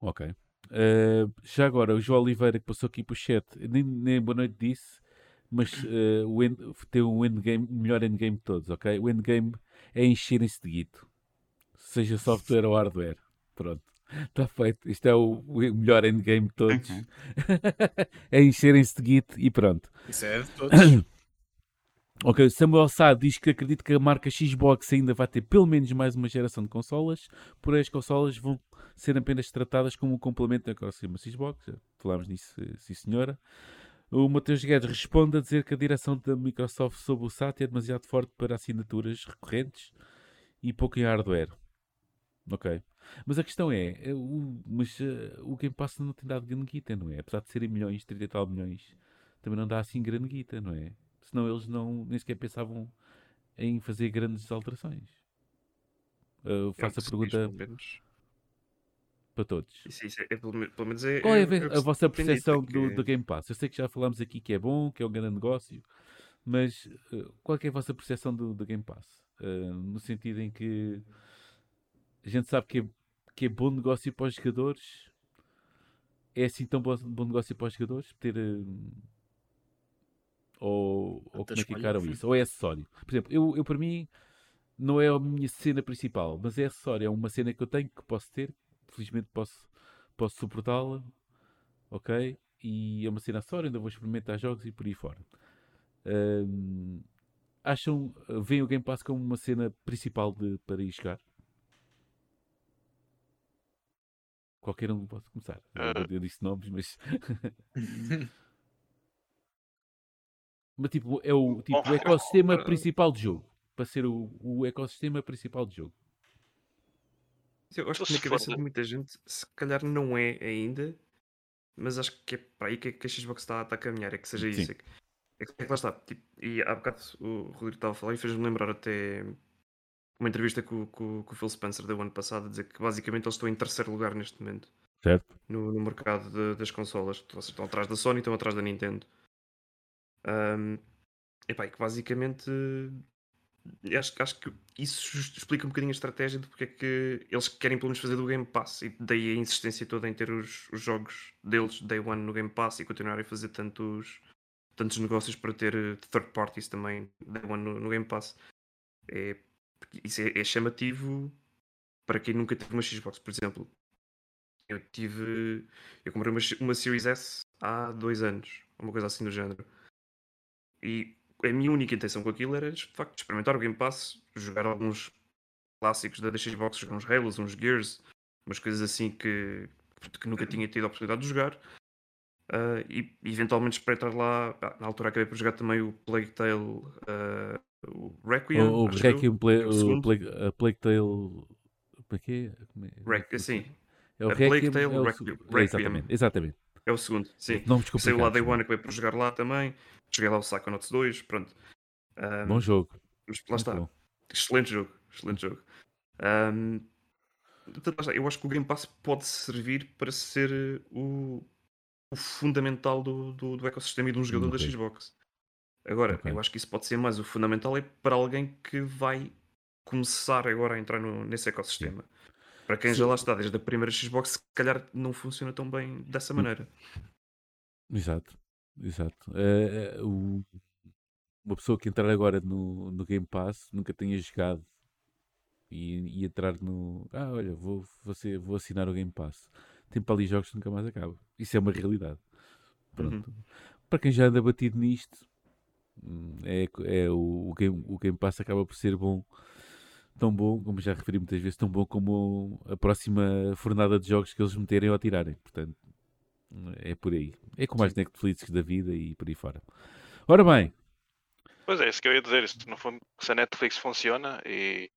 Ok. Eh, já agora, o João Oliveira que passou aqui para o chat, nem, nem boa noite disse, mas eh, o end, tem o endgame, o melhor endgame de todos, ok? O endgame é encherem-se de guito, seja software ou hardware. Pronto, está feito. Isto é o, o melhor endgame de todos. Uhum. é encherem-se de guito e pronto. Isso é de todos. Ok, Samuel Sá diz que acredita que a marca Xbox ainda vai ter pelo menos mais uma geração de consolas, porém as consolas vão ser apenas tratadas como um complemento da ecossistema Xbox. Já Falámos nisso, sim senhora. O Matheus Guedes responde a dizer que a direção da Microsoft sobre o SAT é demasiado forte para assinaturas recorrentes e pouco em hardware. Ok. Mas a questão é, eh, o, mas, eh, o Game Pass não tem dado grande guita, não é? Apesar de serem milhões, 30 e tal milhões, também não dá assim grande guita, não é? Senão eles não, nem sequer pensavam em fazer grandes alterações. Eu É o faço a diz, pergunta para todos. Isso, isso é, é pelo, pelo menos é. Qual é a, a vossa percepção do, do Game Pass? Eu sei que já falámos aqui que é bom, que é um grande negócio, mas eh, qual é, é a vossa percepção do, do Game Pass? Eh, no sentido em que a gente sabe que é, que é bom negócio para os jogadores. É assim tão bom, bom negócio para os jogadores? Ter. eh, ou, ou como é que encaram isso? Ou é acessório? Por exemplo, eu, eu para mim não é a minha cena principal, mas é acessório. É uma cena que eu tenho que posso ter. Felizmente posso, posso suportá-la. Ok? E é uma cena acessória. Ainda vou experimentar jogos e por aí fora. Ahm, acham. Veem o Game Pass como uma cena principal de, para ir jogar? Qualquer um pode começar. Eu, eu disse nomes, mas. Mas tipo, é o, tipo, o ecossistema principal de jogo. Para ser o, o ecossistema principal de jogo. Eu acho que na cabeça do- de muita gente, se calhar não é ainda, mas acho que é para aí que, que a Xbox está, está a caminhar, é que seja Sim. isso. É que, é que- é que lá está. tipo, e há bocado o Rodrigo estava a falar e fez-me lembrar até uma entrevista que o, que o- Phil Spencer deu ano passado, a dizer que basicamente eles estão em terceiro lugar neste momento Certo? no, no mercado de- das consolas. Estão atrás da Sony, estão atrás da Nintendo. Ahm, epá, e que basicamente acho, acho que isso explica um bocadinho a estratégia de porque é que eles querem pelo menos fazer do Game Pass e daí a insistência toda em ter os, os jogos deles Day One no Game Pass e continuarem a fazer tantos, tantos negócios para ter eh, third parties também Day One no, no Game Pass. É, porque isso é, é chamativo para quem nunca teve uma Xbox, por exemplo. Eu tive. Eu comprei uma, uma Series S há dois anos. uma coisa assim do género. E a minha única intenção com aquilo era, de facto, experimentar o Game Pass, jogar alguns clássicos da Xbox, jogar uns Halos, uns Gears, umas coisas assim que, que nunca tinha tido a oportunidade de jogar. Uh, e eventualmente espreitar lá. Na altura acabei por jogar também o Plague Tale, uh, o Requiem. O, o Requiem, eu, Play- que é o. Plague, a Plague Tale. Que? Como é? Rec- sim, É o a Plague Requiem. Tale é o Requiem-. Exatamente, exatamente. é o segundo. Sim. Nomes Saiu lá. Day não? One, acabei por jogar lá também. Joguei lá o Psychonauts 2, pronto. Um, Bom jogo. lá muito está. bom. Excelente jogo, excelente jogo. Um, está, eu acho que o Game Pass pode servir para ser eh, o, o fundamental do, do, do ecossistema e de um jogador Ok. da Xbox. Agora, Ok. eu acho que isso pode ser mais o fundamental é para alguém que vai começar agora a entrar no- nesse ecossistema. Para quem já Sim. lá está desde a primeira Xbox, se calhar não funciona tão bem dessa Hum. maneira. Exato, exato. Eh, eh, o- uma pessoa que entrar agora no, no Game Pass nunca tenha jogado e, e entrar no. Ah, olha, vou, ser- vou assinar o Game Pass. Tem para ali jogos que nunca mais acaba. Isso é uma realidade. Pronto. Para quem já anda batido nisto, é, é o, o, game, o Game Pass acaba por ser bom. Tão bom, como já referi muitas vezes, tão bom como a próxima fornada de jogos que eles meterem ou tirarem. Portanto, é por aí. É como as Netflix da vida e por aí fora. Ora bem, Pois é, isso que eu ia dizer. Isso, no fundo, se a Netflix funciona e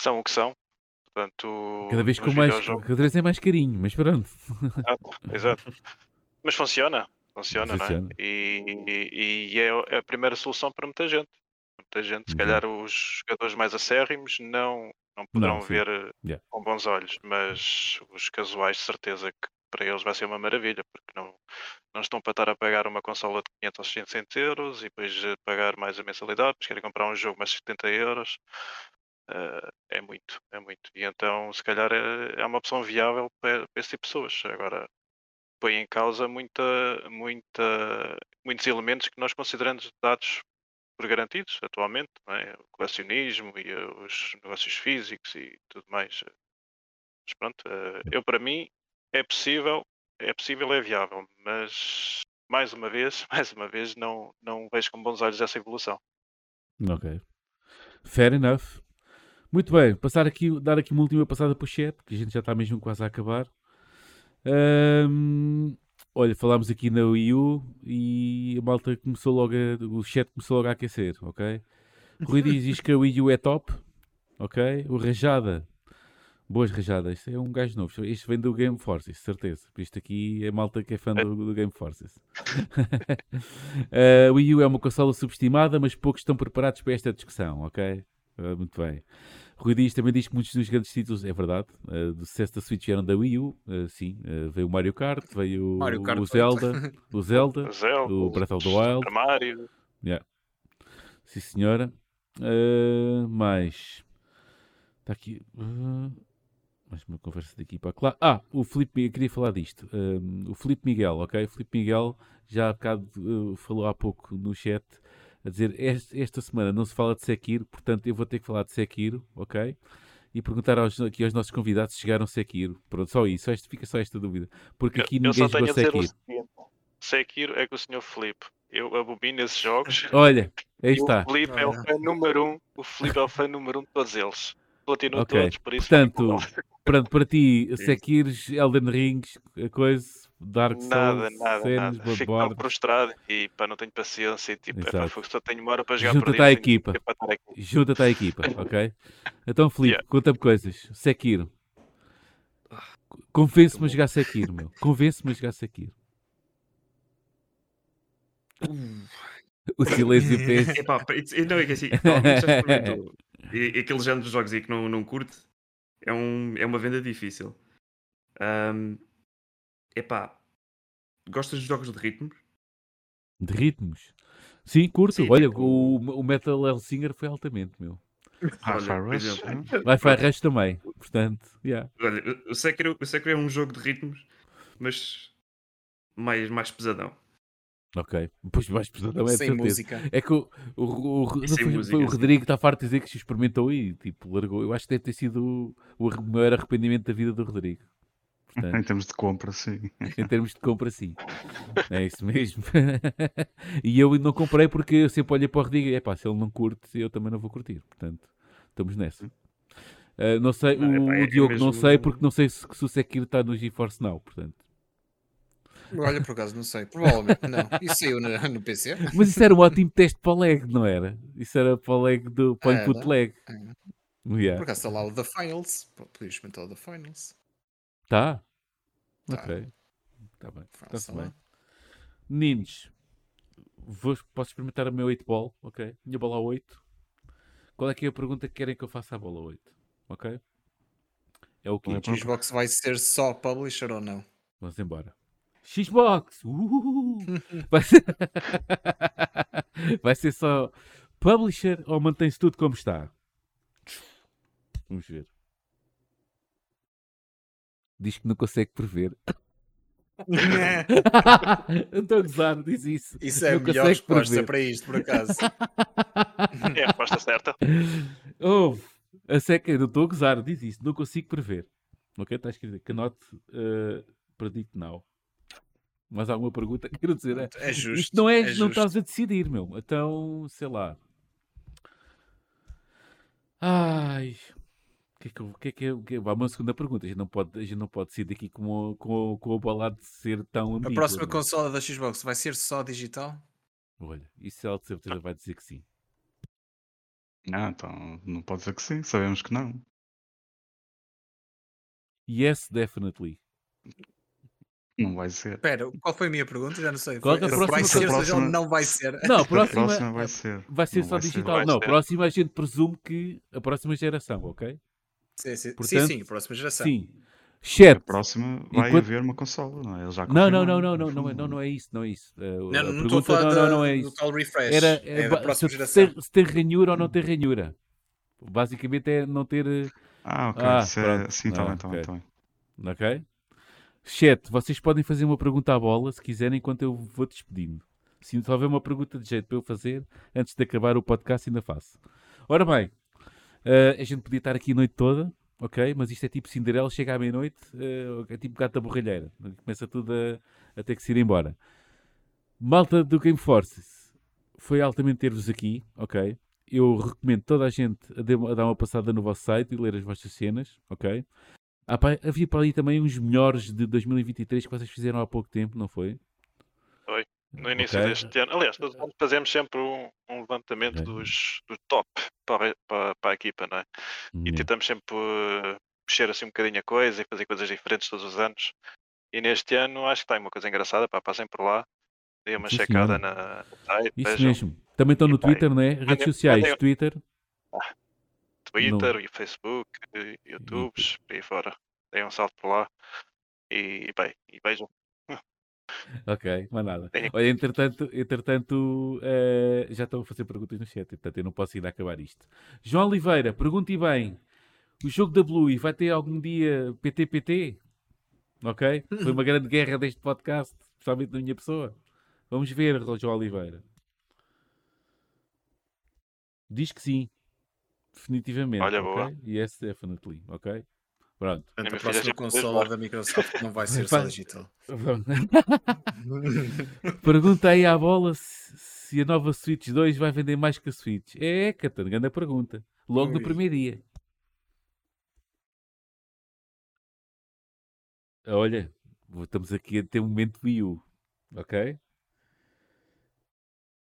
são o que são, portanto. cada vez com mais. Cada vez é mais carinho, mas pronto. Exato, exato. Mas funciona, funciona, Funciona. não é? E, e- e é a primeira solução para muita gente. Muita gente, se Uhum. calhar os jogadores mais acérrimos não, não poderão sim. ver eh, Yeah. com bons olhos, mas os casuais, de certeza que para eles vai ser uma maravilha, porque não, não estão para estar a pagar uma consola de 500 ou 600 euros e depois eh, pagar mais a mensalidade, depois querem comprar um jogo mais 70 euros. Eh, é muito, é muito. E então, se calhar, é, é uma opção viável para, para esse tipo de pessoas. Agora, põe em causa muita, muita, muitos elementos que nós consideramos dados por garantidos atualmente, é? o colecionismo e eh, os negócios físicos e tudo mais. Mas pronto, eh, eu para mim é possível, é possível, é viável, mas mais uma vez, mais uma vez, não, não vejo com bons olhos essa evolução. Ok. Fair enough. Muito bem, passar aqui, dar aqui uma última passada para o chat, que a gente já está mesmo quase a acabar. Ahm, olha, falámos aqui na Wii U e a malta começou logo a, o chat começou logo a aquecer, ok? Rui diz, diz que a Wii U é top, ok? O Rajada, boas rajadas, é um gajo novo, isto vem do Game Forces, certeza. Isto aqui é malta que é fã do, do Game Forces. a Wii U é uma consola subestimada, mas poucos estão preparados para esta discussão, ok? Ah, muito bem. Rui Dias também diz que muitos dos grandes títulos, é verdade, ah, do sucesso da Switch eram da Wii U, ah, sim, ah, veio o Mario Kart, veio o- Mario Kart o Zelda, o Zelda, Zelda, o Breath of the Wild, Mario, sim senhora. Ah, mais, está aqui, ah, mais uma conversa daqui para lá. Ah, o Filipe, eu queria falar disto, Ah, o Filipe Miguel, ok? O Filipe Miguel já há bocado ah, falou há pouco no chat, a dizer "Este- esta semana não se fala de Sekiro, portanto eu vou ter que falar de Sekiro, ok? E perguntar aos, aqui aos nossos convidados se chegaram Sekiro. Pronto, só isso, só este- fica só esta dúvida. Porque aqui eu ninguém só jogou tenho a dizer o Sekiro. seguinte: Sekiro é com o Sr. Felipe. Eu abomino esses jogos. Olha, aí está. O Felipe é o fã número um. O Felipe é o fã número um de todos eles. Platino Ok. todos, por isso. Portanto, pronto, para ti, Sekiros, Elden Rings, a coisa, Dark Souls, nada, nada, Senos, nada. Fico tão frustrado e pá, não tenho paciência. E, tipo, é, pá, Exato. só tenho uma hora para jogar Junta-te à equipa. Junta-te à equipa, ok? Então, Filipe, Yeah. conta-me coisas. Sekiro. Convence-me a jogar Sekiro, meu. Convence-me a jogar Sekiro. O silêncio. Epá, it's- não, é que assim, alguém já experimentou. E, aquele género de jogos aí que não, não curte é, um, é uma venda difícil. Ahm, epá, gostas de jogos de ritmos? De ritmos. Sim, curto. Sim, Olha, tipo- o, o Metal Hellsinger foi altamente, meu. Olha, Rush. Wi-Fi Rush também. Portanto, yeah. Olha, o Sekiro, o Sekiro é um jogo de ritmos, mas mais, mais pesadão. Ok. Depois mais pesadão é Sem certeza. música. É que o, o, o, o- foi- música, foi o. Rodrigo está farto de dizer que se experimentou e tipo, largou. Eu acho que deve ter sido o, o maior arrependimento da vida do Rodrigo. Portanto, Em termos de compra, sim. em termos de compra, sim. É isso mesmo. e eu não comprei porque eu sempre olhei para o Rodrigo e é pá, se ele não curte, eu também não vou curtir. Portanto, estamos nessa. Ah, não sei, Não, é o, pá, é o Diogo não mesmo- sei porque não sei se, se o Sekiro está no GeForce Now, portanto. Olha, por acaso, não sei. Provavelmente não. Isso saiu no, no PC. Mas isso era um ótimo teste para lag, não era? Isso era para o lag do o input lag. Era. Yeah. Por acaso está lá o The Finals. Pô, Podias experimentar o The Finals. Tá? Tá. Ok. Está bem. Está-se lá. bem. Meninos, vou, posso experimentar a meu 8 ball, ok? Minha bola 8. Qual é que é a pergunta que querem que eu faça à bola 8? Ok? É o é O Xbox vai ser só publisher ou não? Vamos embora. Xbox! Uhul! Vai ser... Vai ser só publisher ou mantém-se tudo como está? Vamos ver. Diz que não consegue prever. Estou a gozar, diz isso. Isso é a Não melhor consegue resposta prever. para isto, por acaso. É a resposta certa. Ouve, a seca, eu não estou a gozar, diz isso, não consigo prever. Ok? Está escrito cannot uh, predict now. Mais alguma pergunta? Quero dizer, é, É justo. isto não é, é não justo. estás a decidir, meu. Então, sei lá. Ai. O que é que, o que, é que, o que é- uma segunda pergunta. A gente não pode, a gente não pode sair daqui com, o- com, o- com a bola de ser tão A próxima não é? consola da Xbox vai ser só digital? Olha, isso ela de certeza vai dizer que sim. Ah, então não pode dizer que sim, sabemos que não. Yes, definitely. Não vai ser. Espera, qual foi a minha pergunta? Já não sei. Qual Foi, é a vai próxima ser, coisa? seja, ou não vai ser. Não, a A próxima, próxima vai ser. Vai ser Não só vai ser. digital. Vai não, ser. próxima a gente presume que a próxima geração, ok? Sim, sim, Portanto, sim, sim, próxima geração. Sim. A Chat. próxima vai Enquanto- haver uma consola, não é? Eles já Não, não, não, não, não, não, é, não, não é isso, não é isso. Uh, Não, a não estou a falar não, da- não, não é do isso. tal refresh. Era é é da próxima se, geração. se, tem, se tem ranhura ou não tem ranhura. Basicamente é não ter. uh, Ah, ok. Ah, é-. Sim, está Ah, bem, está bem, ok. está bem. Ok? Chat, vocês podem fazer uma pergunta à bola se quiserem enquanto eu vou despedindo. Se houver uma pergunta de jeito para eu fazer, antes de acabar o podcast, ainda faço. Ora bem, eh, a gente podia estar aqui a noite toda, ok? Mas isto é tipo Cinderela, chega à meia-noite, eh, é tipo gato da borralheira. Começa tudo a, a ter que se ir embora. Malta do Game Forces, foi altamente ter-vos aqui, ok? Eu recomendo toda a gente a, uma- a dar uma passada no vosso site e ler as vossas cenas, ok? Ah, pá, havia para ali também uns melhores de 2023 que vocês fizeram há pouco tempo, não foi? No início Ok. deste ano. Aliás, todos os anos fazemos sempre um, um levantamento Ok. dos, do top para, a- para, para a equipa, não é? E Yeah. tentamos sempre uh, mexer assim um bocadinho a coisa e fazer coisas diferentes todos os anos. E neste ano acho que está aí uma coisa engraçada, pá, passem por lá, deem uma Sim, checada senhora. na, site, Isso vejam mesmo. Também estão E no e- Twitter, não é? Redes sociais, mandem- Twitter. Twitter e Facebook, e YouTubes, por aí fora. Deem um salto por lá e, bem, e vejam. Ok, mais nada. Olha, entretanto, entretanto eh, já estão a fazer perguntas no chat, portanto eu não posso ainda acabar isto. João Oliveira, pergunte bem: o jogo da Blue vai ter algum dia PTPT? Ok? Foi uma grande guerra deste podcast, especialmente da minha pessoa. Vamos ver, João Oliveira. Diz que sim. Definitivamente. Olha, ok? boa. Yes, definitely. Ok? Pronto. Portanto, a próxima consola da Microsoft não vai ser só digital. Pergunta aí à bola se, se a nova Switch 2 vai vender mais que a Switch. É, Catana, grande pergunta. Logo no primeiro dia. Olha, estamos aqui a ter um momento Wii U. Ok?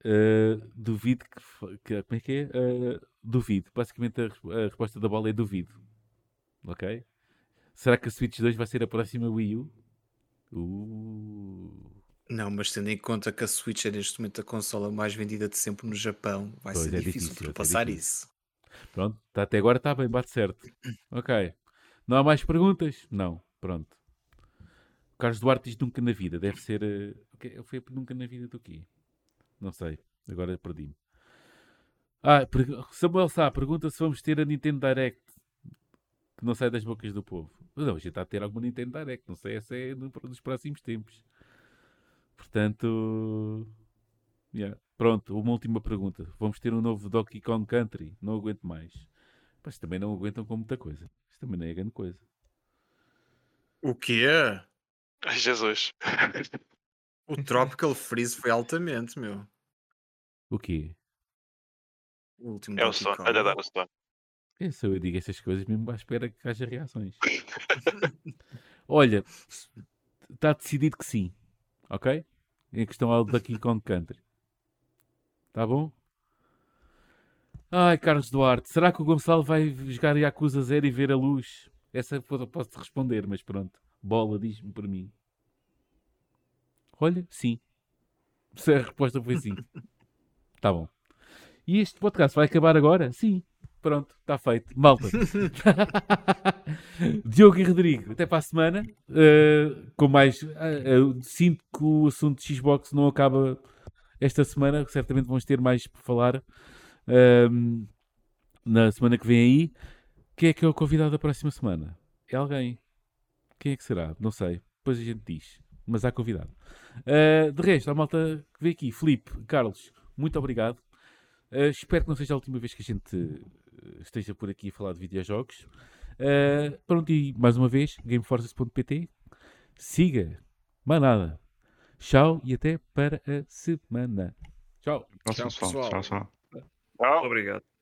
Uh, duvido que, que- Como é que é? Uh, duvido. Basicamente a, a resposta da bola é duvido. Ok? Será que a Switch 2 vai ser a próxima Wii U? Uh. Não, mas tendo em conta que a Switch é neste momento a consola mais vendida de sempre no Japão, vai Pois, ser é difícil, difícil, é ultrapassar difícil. isso. Pronto, tá, até agora está bem, bate certo. Ok. Não há mais perguntas? Não. Pronto. O Carlos Duarte diz nunca na vida. Deve ser. quê? Foi nunca na vida do quê? Não sei. Agora perdi-me. Ah, Samuel Sá pergunta se vamos ter a Nintendo Direct. Que não sai das bocas do povo. Não, a gente está a ter alguma Nintendo Direct. Não sei se é no- nos próximos tempos. Portanto. yeah. Pronto, uma última pergunta. Vamos ter um novo Donkey Kong Country? Não aguento mais. Mas também não aguentam com muita coisa. Isto também não é grande coisa. O quê? Ai, Jesus. O Tropical Freeze foi altamente, meu. O quê? O último É o Stone. É só eu digo estas coisas mesmo à espera que haja reações. Olha, está decidido que sim. Ok? Em questão ao Donkey Kong Country. Tá bom? Ai, Carlos Duarte, será que o Gonçalo vai jogar Yakuza Zero e ver a luz? Essa eu posso responder, mas pronto. Bola, diz-me por mim. Olha, sim. Se a resposta foi sim. Tá bom. E este podcast vai acabar agora? Sim. Pronto, está feito. Malta. Diogo e Rodrigo, até para a semana. Uh, com mais. Uh, uh, sinto que o assunto de Xbox não acaba esta semana. Certamente vamos ter mais por falar ehm, na semana que vem aí. Quem é que é o convidado da próxima semana? É alguém. Quem é que será? Não sei. Depois a gente diz. Mas há convidado. de resto, a malta que veio aqui, Felipe, Carlos, muito obrigado. Espero que não seja a última vez que a gente esteja por aqui a falar de videojogos. Uh, pronto, e mais uma vez, gameforces.pt. Siga, mais nada. Tchau e até para a semana. Tchau. Tchau, pessoal. tchau. Tchau. Obrigado.